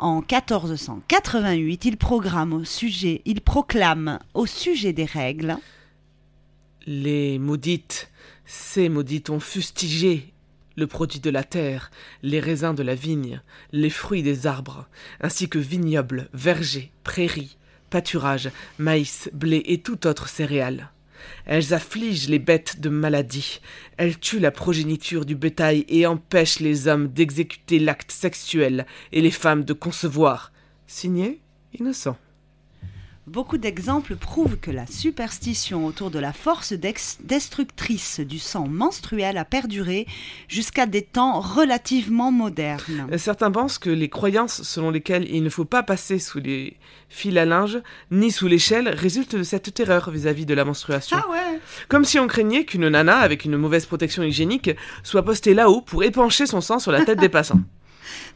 En 1488, il, programme au sujet, il proclame au sujet des règles Les maudites, ces maudites ont fustigé le produit de la terre, les raisins de la vigne, les fruits des arbres, ainsi que vignobles, vergers, prairies, pâturages, maïs, blé et tout autre céréale. Elles affligent les bêtes de maladie, elles tuent la progéniture du bétail et empêchent les hommes d'exécuter l'acte sexuel et les femmes de concevoir. Signé Innocent. Beaucoup d'exemples prouvent que la superstition autour de la force destructrice du sang menstruel a perduré jusqu'à des temps relativement modernes. Certains pensent que les croyances selon lesquelles il ne faut pas passer sous les fils à linge ni sous l'échelle résultent de cette terreur vis-à-vis de la menstruation. Ah ouais Comme si on craignait qu'une nana avec une mauvaise protection hygiénique soit postée là-haut pour épancher son sang sur la tête des passants.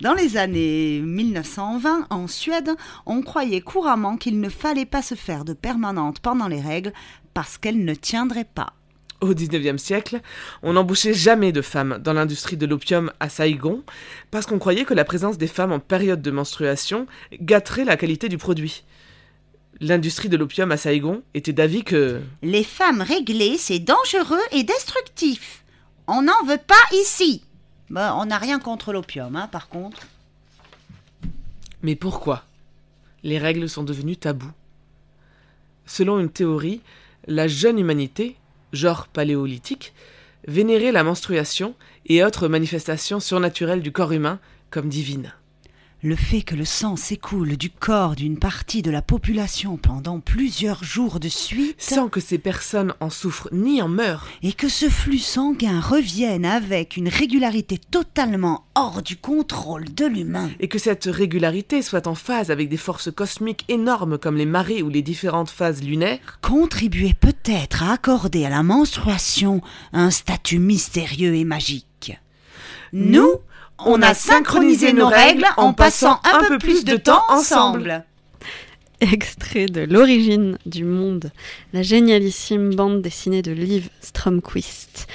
Dans les années 1920, en Suède, on croyait couramment qu'il ne fallait pas se faire de permanente pendant les règles parce qu'elles ne tiendraient pas. Au 19e siècle, on n'embauchait jamais de femmes dans l'industrie de l'opium à Saigon parce qu'on croyait que la présence des femmes en période de menstruation gâterait la qualité du produit. L'industrie de l'opium à Saigon était d'avis que... Les femmes réglées, c'est dangereux et destructif. On n'en veut pas ici. Bon, on n'a rien contre l'opium, hein, par contre. Mais pourquoi? Les règles sont devenues tabous Selon une théorie, la jeune humanité, genre paléolithique, vénérait la menstruation et autres manifestations surnaturelles du corps humain comme divines. Le fait que le sang s'écoule du corps d'une partie de la population pendant plusieurs jours de suite, sans que ces personnes en souffrent ni en meurent, et que ce flux sanguin revienne avec une régularité totalement hors du contrôle de l'humain, et que cette régularité soit en phase avec des forces cosmiques énormes comme les marées ou les différentes phases lunaires, contribuait peut-être à accorder à la menstruation un statut mystérieux et magique. Nous, on a synchronisé nos règles en passant un peu plus de temps ensemble. Extrait de L'origine du monde, la génialissime bande dessinée de Liv Stromquist,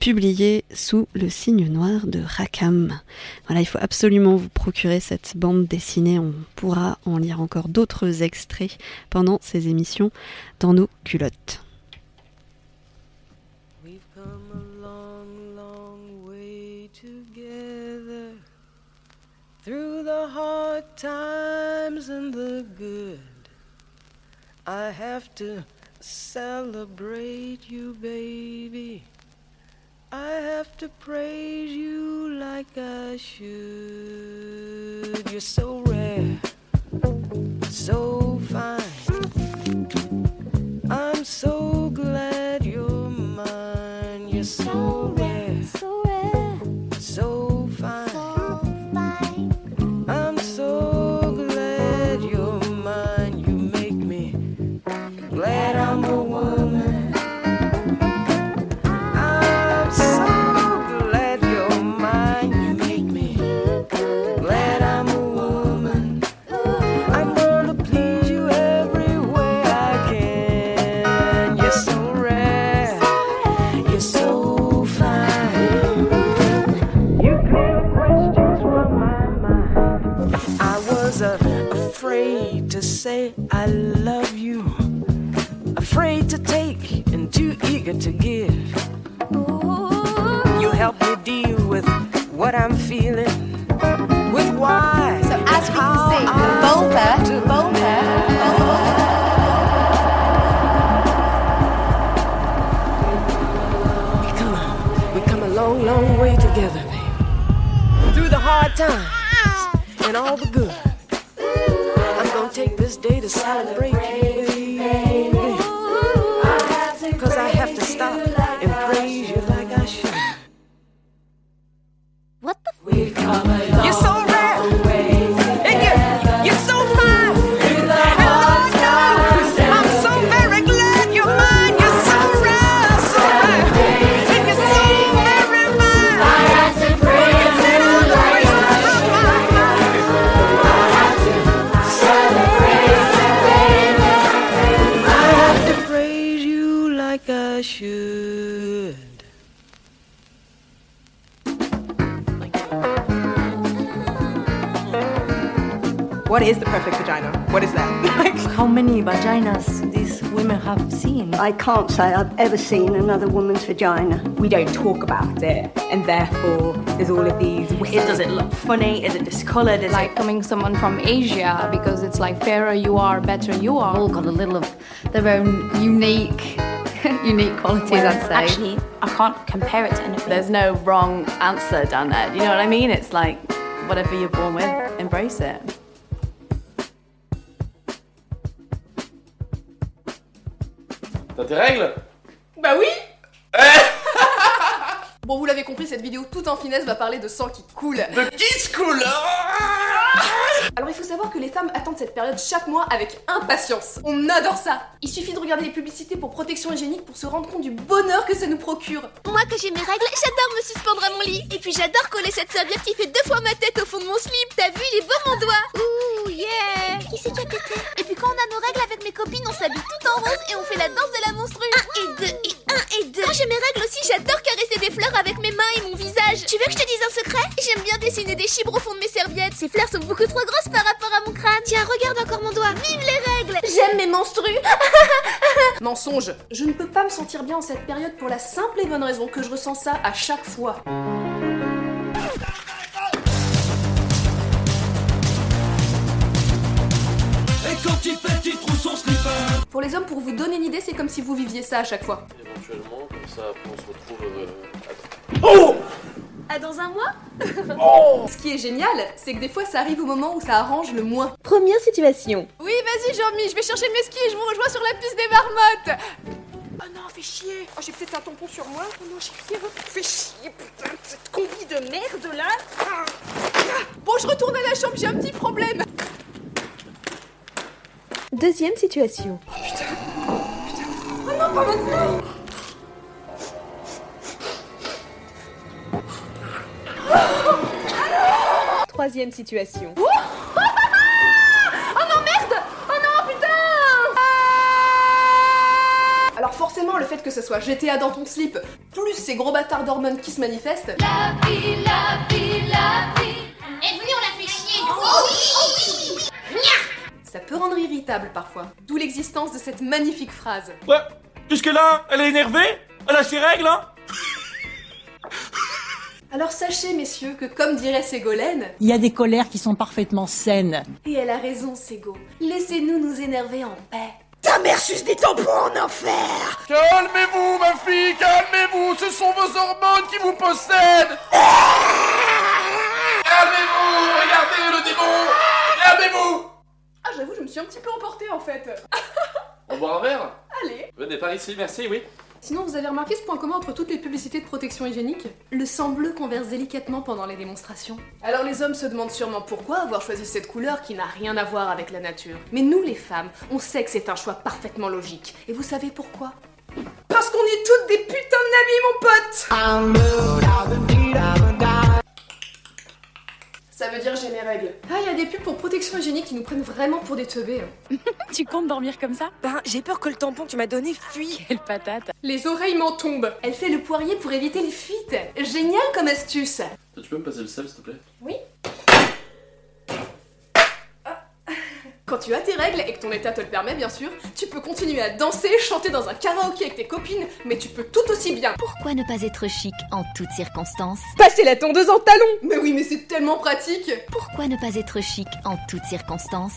publiée sous le signe noir de Rackham. Voilà, il faut absolument vous procurer cette bande dessinée. On pourra en lire encore d'autres extraits pendant ces émissions dans nos culottes. The hard times and the good, I have to celebrate you, baby. I have to praise you like I should. You're so rare, so fine. I'm so glad you're mine. You're so rare, so rare, so fine. Afraid to say I love you, afraid to take and too eager to give. You help me deal with what I'm feeling, with why. So as we can see, vulva, vulva, We come we come a long, long way together, baby. Through the hard times and all the good. Day to celebrate you, What is perfect vagina? What is that? How many vaginas these women have seen? I can't say I've ever seen another woman's vagina. we don't talk about it, and therefore there's all of these. Does it look funny? Is it discolored? Is like coming someone from Asia because it's like fairer you are, better you are. All got a little of their own unique, unique qualities, Whereas I'd say. actually, I can't compare it to anything. There's no wrong answer down there. You know what I mean? It's like whatever you're born with, embrace it. T'as tes règles Bah oui Bon, vous l'avez compris, cette vidéo tout en finesse va parler de sang qui coule. De qui se coule Alors il faut savoir que les femmes attendent cette période chaque mois avec impatience. On adore ça Il suffit de regarder les publicités pour protection hygiénique pour se rendre compte du bonheur que ça nous procure. Moi, quand j'ai mes règles, j'adore me suspendre à mon lit. Et puis j'adore coller cette serviette qui fait deux fois ma tête au fond de mon slip. T'as vu, il est beau mon doigt Ouh, yeah Qui c'est qui a pété Et puis quand on a nos règles avec mes copines, on s'habille tout en rose et on fait la danse de la monstrue. Un et deux, et et deux. Quand j'ai mes fleurs avec mes mains et mon visage. Tu veux que je te dise un secret? J'aime bien dessiner des chibres au fond de mes serviettes. Ces fleurs sont beaucoup trop grosses par rapport à mon crâne. Tiens, regarde encore mon doigt. Vive les règles J'aime mes menstrues Mensonge Je ne peux pas me sentir bien en cette période pour la simple et bonne raison que je ressens ça à chaque fois. Pour les hommes, pour vous donner une idée, c'est comme si vous viviez ça à chaque fois. Éventuellement, comme ça, après on se retrouve. euh, Oh Ah, dans un mois Oh Ce qui est génial, c'est que des fois ça arrive au moment où ça arrange le moins. Première situation. Oui, vas-y, Jean-Mi, je vais chercher mes skis et je vous rejoins sur la piste des marmottes. Oh non, fais chier. Oh, j'ai peut-être un tampon sur moi. Oh non, j'ai rien. Fais chier, putain, cette combi de merde là. Ah. Ah. Bon, je retourne à la chambre, j'ai un petit problème. Deuxième situation. Oh non, pas maintenant. Troisième situation. Oh non, merde Oh non, putain Alors forcément, le fait que ce soit GTA dans ton slip, plus ces gros bâtards d'hormones qui se manifestent... La vie, la vie, la vie. Et venez, on la fait chier. Oh oui, oh oui. Ça peut rendre irritable parfois. D'où l'existence de cette magnifique phrase. Ouais, jusque-là, elle est énervée Elle a ses règles, hein Alors sachez, messieurs, que comme dirait Ségolène, Il y a des colères qui sont parfaitement saines. et elle a raison, Ségo, laissez-nous nous énerver en paix. Ta mère suce des tampons en enfer Calmez-vous, ma fille, calmez-vous Ce sont vos hormones qui vous possèdent Calmez-vous Regardez le démon Calmez-vous Ah, j'avoue, je me suis un petit peu emportée en fait. On boit un verre Allez. Venez par ici, merci, oui. Sinon, vous avez remarqué ce point commun entre toutes les publicités de protection hygiénique? Le sang bleu converse délicatement pendant les démonstrations. Alors les hommes se demandent sûrement pourquoi avoir choisi cette couleur qui n'a rien à voir avec la nature. Mais nous les femmes, on sait que c'est un choix parfaitement logique. Et vous savez pourquoi? Parce qu'on est toutes des putains de navis, mon pote Ça veut dire j'ai mes règles. Ah, il y a des pubs pour protection hygiénique qui nous prennent vraiment pour des teubés. hein. Tu comptes dormir comme ça? Ben, j'ai peur que le tampon que tu m'as donné fuit. Quelle patate. Les oreilles m'en tombent. Elle fait le poirier pour éviter les fuites. Génial comme astuce. Tu peux me passer le sel, s'il te plaît? Oui. Quand tu as tes règles et que ton état te le permet, bien sûr, tu peux continuer à danser, chanter dans un karaoké avec tes copines, mais tu peux tout aussi bien Pourquoi ne pas être chic en toutes circonstances? Passer la tondeuse en talons. Mais oui, mais c'est tellement pratique. Pourquoi ne pas être chic en toutes circonstances?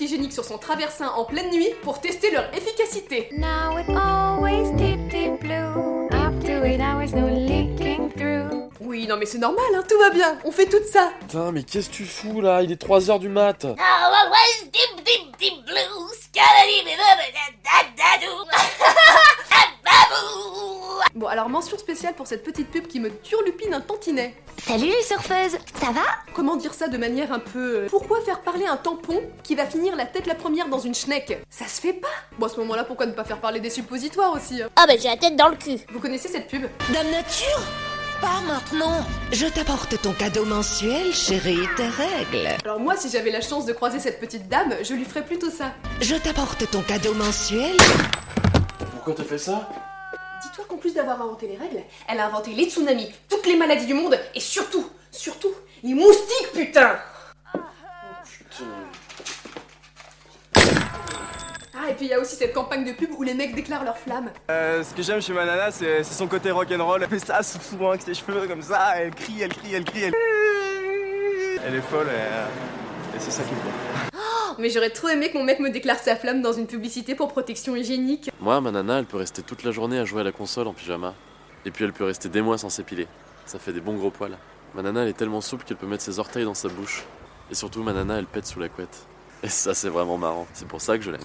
Hygiéniques sur son traversin en pleine nuit pour tester leur efficacité. Now it always deep, deep blue. Up to eight hours, no leaking through. Oui, non mais c'est normal, hein, tout va bien. On fait tout ça. Putain, mais qu'est-ce que tu fous là? Il est 3h du mat. deep, deep, deep blue, Bon, alors mention spéciale pour cette petite pub qui me turlupine un tantinet. Salut les surfeuses, ça va? Comment dire ça de manière un peu... euh, Pourquoi faire parler un tampon qui va finir la tête la première dans une schneck? Ça se fait pas? Bon, à ce moment-là, pourquoi ne pas faire parler des suppositoires aussi hein? Ah bah j'ai la tête dans le cul. Vous connaissez cette pub? Dame Nature? Pas maintenant Je t'apporte ton cadeau mensuel, chérie, tes règles. Alors moi, si j'avais la chance de croiser cette petite dame, je lui ferais plutôt ça. Je t'apporte ton cadeau mensuel. Pourquoi t'as fait ça? Dis-toi qu'en plus d'avoir inventé les règles, elle a inventé les tsunamis, toutes les maladies du monde, et surtout, surtout, les moustiques, putain Putain. Ah, et puis il y a aussi cette campagne de pub où les mecs déclarent leur flamme. Euh, ce que j'aime chez Manana, c'est c'est son côté rock'n'roll. Elle fait ça souvent avec ses cheveux comme ça, elle crie, elle crie, elle crie, elle. Elle est folle et, euh, et c'est ça qui me plaît. Oh, mais j'aurais trop aimé que mon mec me déclare sa flamme dans une publicité pour protection hygiénique. Moi, ma nana, elle peut rester toute la journée à jouer à la console en pyjama. Et puis elle peut rester des mois sans s'épiler. Ça fait des bons gros poils. Ma nana, elle est tellement souple qu'elle peut mettre ses orteils dans sa bouche. Et surtout, ma nana, elle pète sous la couette. Et ça, c'est vraiment marrant. C'est pour ça que je l'aime.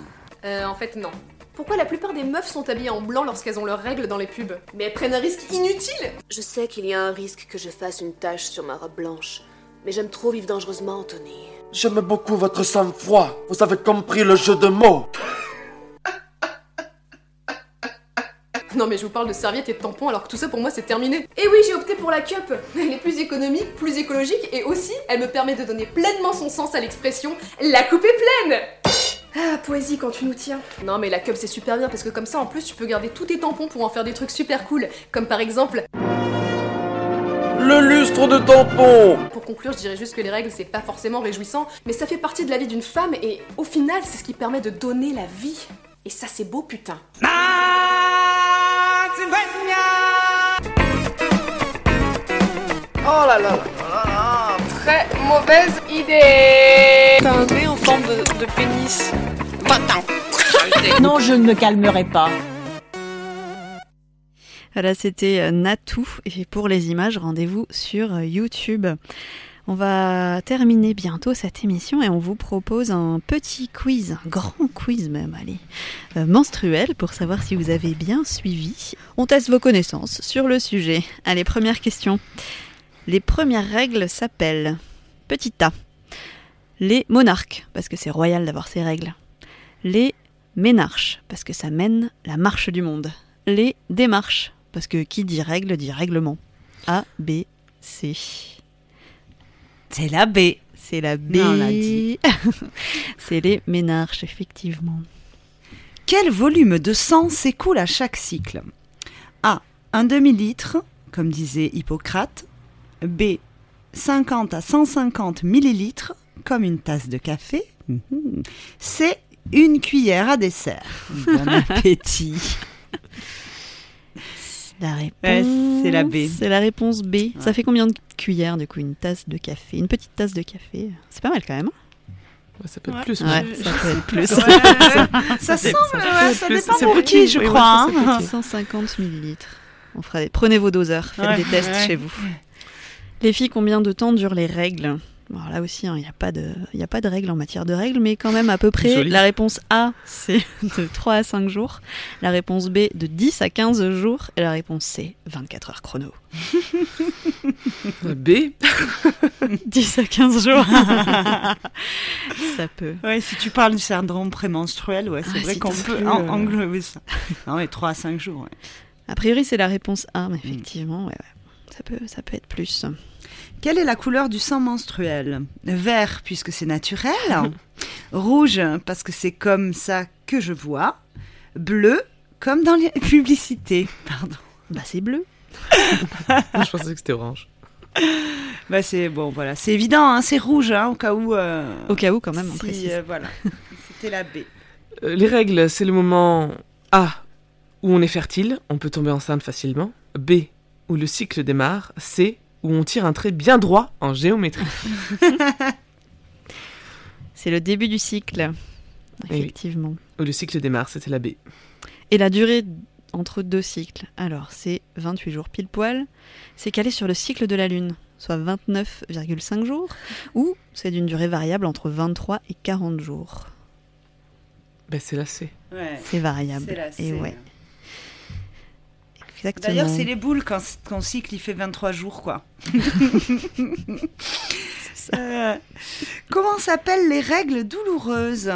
Euh, en fait, non. Pourquoi la plupart des meufs sont habillées en blanc lorsqu'elles ont leurs règles dans les pubs? Mais elles prennent un risque inutile? Je sais qu'il y a un risque que je fasse une tache sur ma robe blanche, mais j'aime trop vivre dangereusement, Anthony. J'aime beaucoup votre sang-froid. Vous avez compris le jeu de mots. Non Non mais je vous parle de serviettes et de tampons alors que tout ça pour moi c'est terminé. Et oui, j'ai opté pour la cup. Elle est plus économique, plus écologique et aussi elle me permet de donner pleinement son sens à l'expression la coupe est pleine. Ah, poésie quand tu nous tiens. Non mais la cup c'est super bien parce que comme ça en plus tu peux garder tous tes tampons pour en faire des trucs super cool. Comme par exemple... Le lustre de tampon Pour conclure, je dirais juste que les règles c'est pas forcément réjouissant, mais ça fait partie de la vie d'une femme et au final c'est ce qui permet de donner la vie. Et ça c'est beau putain. Oh là là là là là Très mauvaise idée T'as un nez en forme de, de pénis. Non, je ne me calmerai pas. Voilà, c'était euh, Natou. Et pour les images, rendez-vous sur euh, YouTube. On va terminer bientôt cette émission et on vous propose un petit quiz, un grand quiz même, allez, euh, menstruel pour savoir si vous avez bien suivi. On teste vos connaissances sur le sujet. Allez, première question. Les premières règles s'appellent Petit A. Les monarques, parce que c'est royal d'avoir ces règles. Les ménarches, parce que ça mène la marche du monde. Les démarches, parce que qui dit règle dit règlement. A, B, C. C'est la B. C'est la B. On l'a dit. c'est les ménarches, effectivement. Quel volume de sang s'écoule à chaque cycle? A. Un demi-litre, comme disait Hippocrate. B. 50 à 150 millilitres, comme une tasse de café. Mhm. C. Une cuillère à dessert. Bon appétit. La réponse. Ouais, c'est la B. C'est la réponse B. Ça fait combien de cuillères, du coup Une tasse de café Une petite tasse de café? C'est pas mal quand même. hein ça peut être Ouais. plus. Ouais, ça peut être plus. Ça semble, ouais, ça plus, dépend pour qui, je oui, crois. hein. petit. 150 millilitres. On fera des... Prenez vos doseurs, faites Ouais, des tests ouais. chez vous. Les filles, combien de temps durent les règles? Alors là aussi, hein, il n'y a, pas de- y a pas de règles en matière de règles, mais quand même à peu près. Joli. La réponse A, c'est de 3 à 5 jours. La réponse B, de 10 à 15 jours. Et la réponse C, 24 heures chrono. B 10 à 15 jours. ça peut. Ouais, si tu parles du syndrome prémenstruel, ouais, c'est Ah, vrai si qu'on peut euh. englober ça. Non, mais 3 à 5 jours, ouais. A priori, c'est la réponse A, mais effectivement, ouais, ouais. Ça, peut, ça peut être plus. Quelle est la couleur du sang menstruel? Vert, puisque c'est naturel. Rouge, parce que c'est comme ça que je vois. Bleu, comme dans les publicités. Pardon. Bah, c'est bleu. Je pensais que c'était orange. Bah, c'est bon, voilà. C'est évident, hein, c'est rouge, hein, au cas où. euh, Au cas où, quand même, on si, précise. euh, voilà. C'était la B. Euh, les règles, c'est le moment A où on est fertile, on peut tomber enceinte facilement. B où le cycle démarre. C où on tire un trait bien droit en géométrie. C'est le début du cycle, Eh oui. effectivement. Où le cycle démarre, c'était la B. Et la durée entre deux cycles, alors c'est 28 jours pile poil. C'est calé sur le cycle de la Lune, soit 29,5 jours, ou c'est d'une durée variable entre 23 et 40 jours. Ben, c'est la C. Ouais. C'est variable. C'est la Et C, ouais. hein. Exactement. D'ailleurs, c'est les boules quand, quand cycle il fait 23 jours, quoi. Euh, comment s'appellent les règles douloureuses?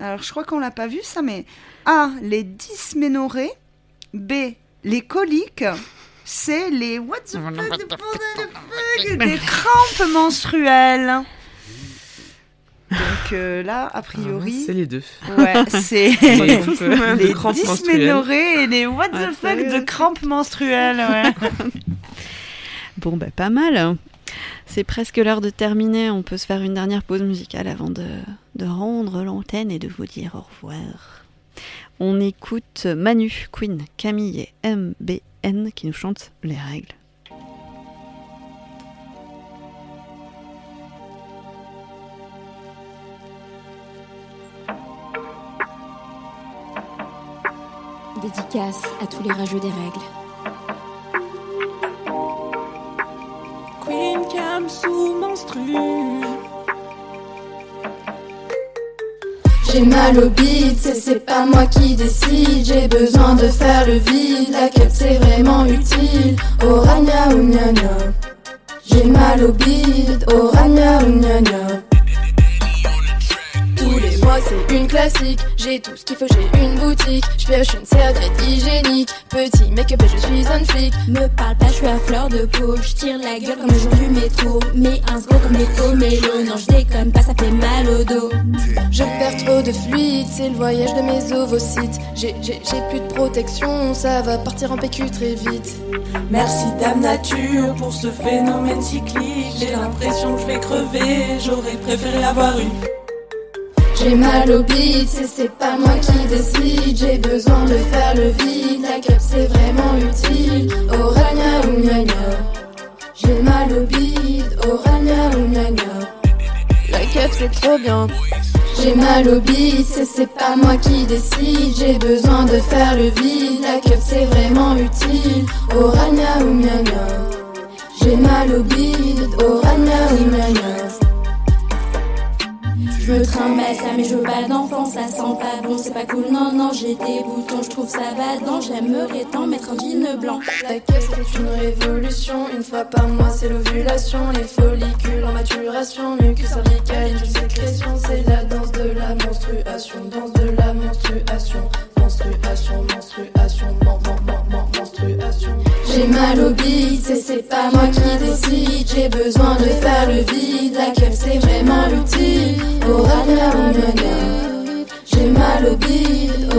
Alors, je crois qu'on l'a pas vu ça, mais A, les dysménorrhées. B, les coliques. C, les what the fuck, the fuck, the fuck, des crampes menstruelles. Euh, là, a priori, C'est les deux. Ouais, c'est Les- dysménorrhées et les what the fuck de crampes menstruelles. Ouais. Bon, bah pas mal. C'est presque l'heure de terminer. On peut se faire une dernière pause musicale avant de, de rendre l'antenne et de vous dire au revoir. On écoute Manu, Queen, Camille et MBN qui nous chantent les règles. Dédicace à tous les rageux des règles. Queen Cam sous menstru. J'ai mal au beat, et c'est pas moi qui décide. J'ai besoin de faire le vide, laquelle c'est vraiment utile. Oh ragna ou gna gna. J'ai mal au beat, oh ragna ou mois c'est une classique. J'ai tout ce qu'il faut, j'ai une boutique. Je pioche une serviette hygiénique. Petit make-up et je suis un flic. Me parle pas, je suis à fleur de peau. Je tire la gueule comme le jour du métro. Mais un gros comme les pomélos. Non, je déconne pas, ça fait mal au dos. Je perds trop de fluide, c'est le voyage de mes ovocytes. J'ai, j'ai, j'ai plus de protection, ça va partir en PQ très vite. Merci Dame Nature pour ce phénomène cyclique. J'ai l'impression que je vais crever. J'aurais préféré avoir une. J'ai mal au bide, c'est, c'est pas moi qui décide. J'ai besoin de faire le vide, la cup c'est vraiment utile. Orania ou gna. J'ai mal au bide, orania ou gna. La cup c'est trop bien. J'ai mal au bide, c'est, c'est pas moi qui décide. J'ai besoin de faire le vide, la cup c'est vraiment utile. Orania ou gna. J'ai mal au bide, orania ou gna. Je me trimballe ça, mais je veux pas d'enfant, ça sent pas bon, c'est pas cool. Non, non, j'ai des boutons, je trouve ça badant. J'aimerais tant mettre un jean blanc. La caisse c'est une révolution, une fois par mois c'est l'ovulation, les follicules en maturation, mucus cervical, une sécrétion, c'est la danse de la menstruation, danse de la menstruation, menstruation, menstruation, men- men- men- men- menstruation. J'ai mal au bide, c'est pas moi qui décide, j'ai besoin de faire le vide, la cup c'est vraiment utile, orania gna. J'ai mal au bide,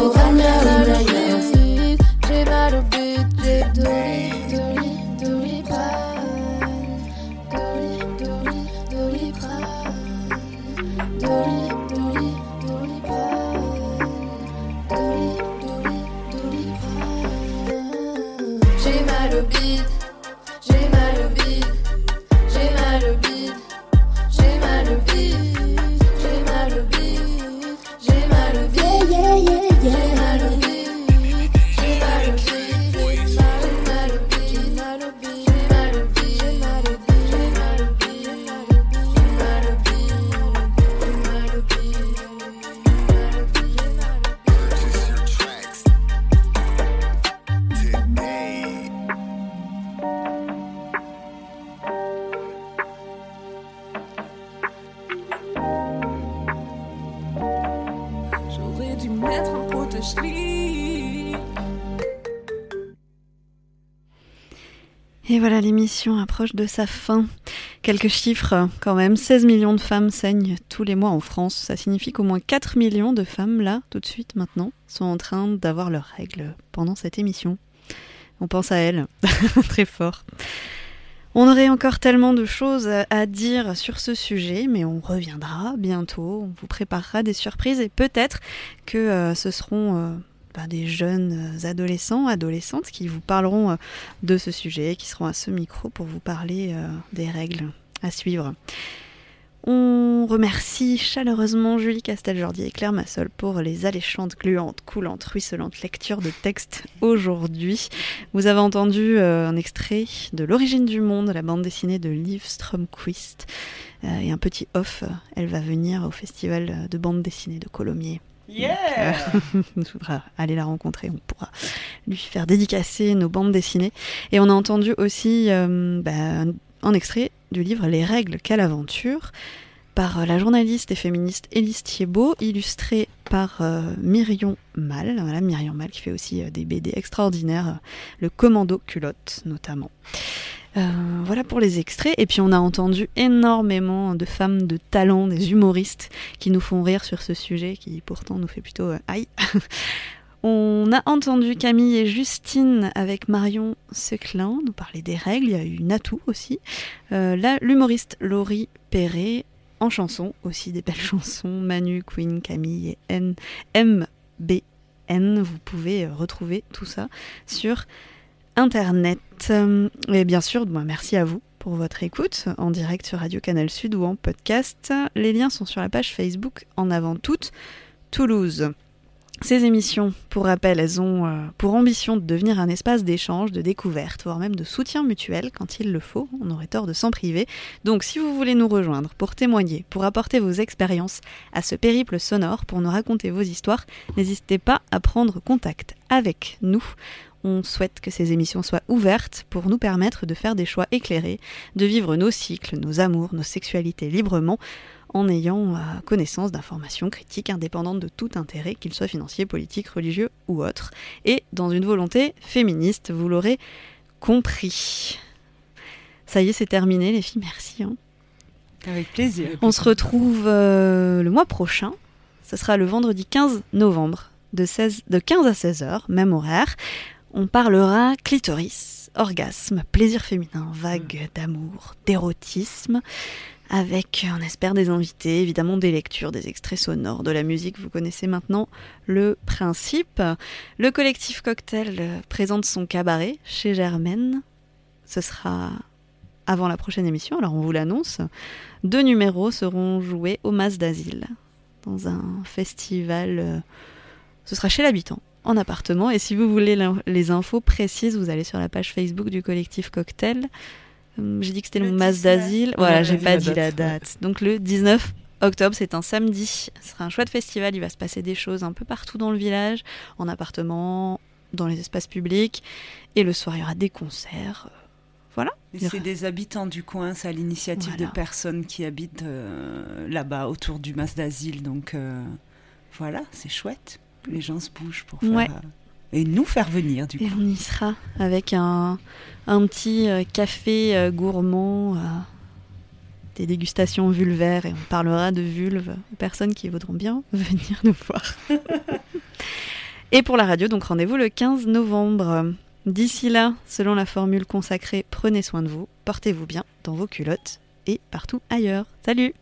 voilà, l'émission approche de sa fin. Quelques chiffres quand même. 16 millions de femmes saignent tous les mois en France. Ça signifie qu'au moins 4 millions de femmes, là, tout de suite, maintenant, sont en train d'avoir leurs règles pendant cette émission. On pense à elles, très fort. On aurait encore tellement de choses à dire sur ce sujet, mais on reviendra bientôt. On vous préparera des surprises et peut-être que euh, ce seront euh, bah, des jeunes adolescents, adolescentes qui vous parleront euh, de ce sujet, qui seront à ce micro pour vous parler euh, des règles à suivre. On remercie chaleureusement Julie Castel-Jordi et Claire Massol pour les alléchantes, gluantes, coulantes, ruisselantes lectures de textes aujourd'hui. Vous avez entendu euh, un extrait de L'origine du monde, la bande dessinée de Liv Stromquist, euh, et un petit off. euh, Elle va venir au festival de bande dessinée de Colomiers. Yeah Donc, euh, aller la rencontrer, on pourra lui faire dédicacer nos bandes dessinées. Et on a entendu aussi euh, bah, un- extrait du livre Les règles, quelle aventure par euh, la journaliste et féministe Élise Thiebaud, illustré par euh, Myrion Mal, voilà, Myrion Mal qui fait aussi euh, des BD extraordinaires, le Commando Culotte notamment. Euh, voilà pour les extraits. Et puis on a entendu énormément de femmes de talent, des humoristes qui nous font rire sur ce sujet qui pourtant nous fait plutôt euh, aïe. On a entendu Camille et Justine avec Marion Seclin nous parler des règles. Il y a eu Natou aussi. Euh, là, l'humoriste Laurie Perret en chanson, aussi des belles chansons. Manu, Queen, Camille et N MBN. Vous pouvez retrouver tout ça sur Internet. Euh, Et bien sûr, merci à vous pour votre écoute en direct sur Radio Canal Sud ou en podcast. Les liens sont sur la page Facebook en avant toute Toulouse. Ces émissions, pour rappel, elles ont euh, pour ambition de devenir un espace d'échange, de découverte, voire même de soutien mutuel quand il le faut. On aurait tort de s'en priver. Donc si vous voulez nous rejoindre pour témoigner, pour apporter vos expériences à ce périple sonore, pour nous raconter vos histoires, n'hésitez pas à prendre contact avec nous. On souhaite que ces émissions soient ouvertes pour nous permettre de faire des choix éclairés, de vivre nos cycles, nos amours, nos sexualités librement, en ayant euh, connaissance d'informations critiques indépendantes de tout intérêt, qu'il soit financier, politique, religieux ou autre, et dans une volonté féministe, vous l'aurez compris. Ça y est, c'est terminé les filles, merci. hein. Avec plaisir. On se retrouve euh, le mois prochain. Ce sera le vendredi 15 novembre de, 16, de 15 à 16 heures, même horaire. On parlera clitoris, orgasme, plaisir féminin, vague d'amour, d'érotisme, avec, on espère, des invités, évidemment des lectures, des extraits sonores, de la musique. Vous connaissez maintenant le principe. Le collectif Cocktail euh, présente son cabaret chez Germaine. Ce sera avant la prochaine émission, alors on vous l'annonce. Deux numéros seront joués au Mas d'Asile, dans un festival. euh, ce sera chez l'habitant, en appartement. Et si vous voulez les infos précises, vous allez sur la page Facebook du collectif Cocktail. Hum, J'ai dit que c'était le, Mas d'Asile. Voilà, j'ai pas dit date, la date. Donc le 19 octobre, c'est un samedi. Ce sera un chouette festival. Il va se passer des choses un peu partout dans le village, en appartement, dans les espaces publics. Et le soir, il y aura des concerts. Voilà. C'est des habitants du coin, c'est à l'initiative de personnes qui habitent euh, là-bas autour du mas d'asile. Donc euh, voilà, c'est chouette. Les gens se bougent pour faire. Ouais. euh, et nous faire venir du Et coup. on y sera avec un, un petit euh, café euh, gourmand, des dégustations vulvaires et on parlera de vulves aux personnes qui voudront bien venir nous voir. et pour la radio, donc rendez-vous le 15 novembre. D'ici là, selon la formule consacrée, prenez soin de vous, portez-vous bien dans vos culottes et partout ailleurs. Salut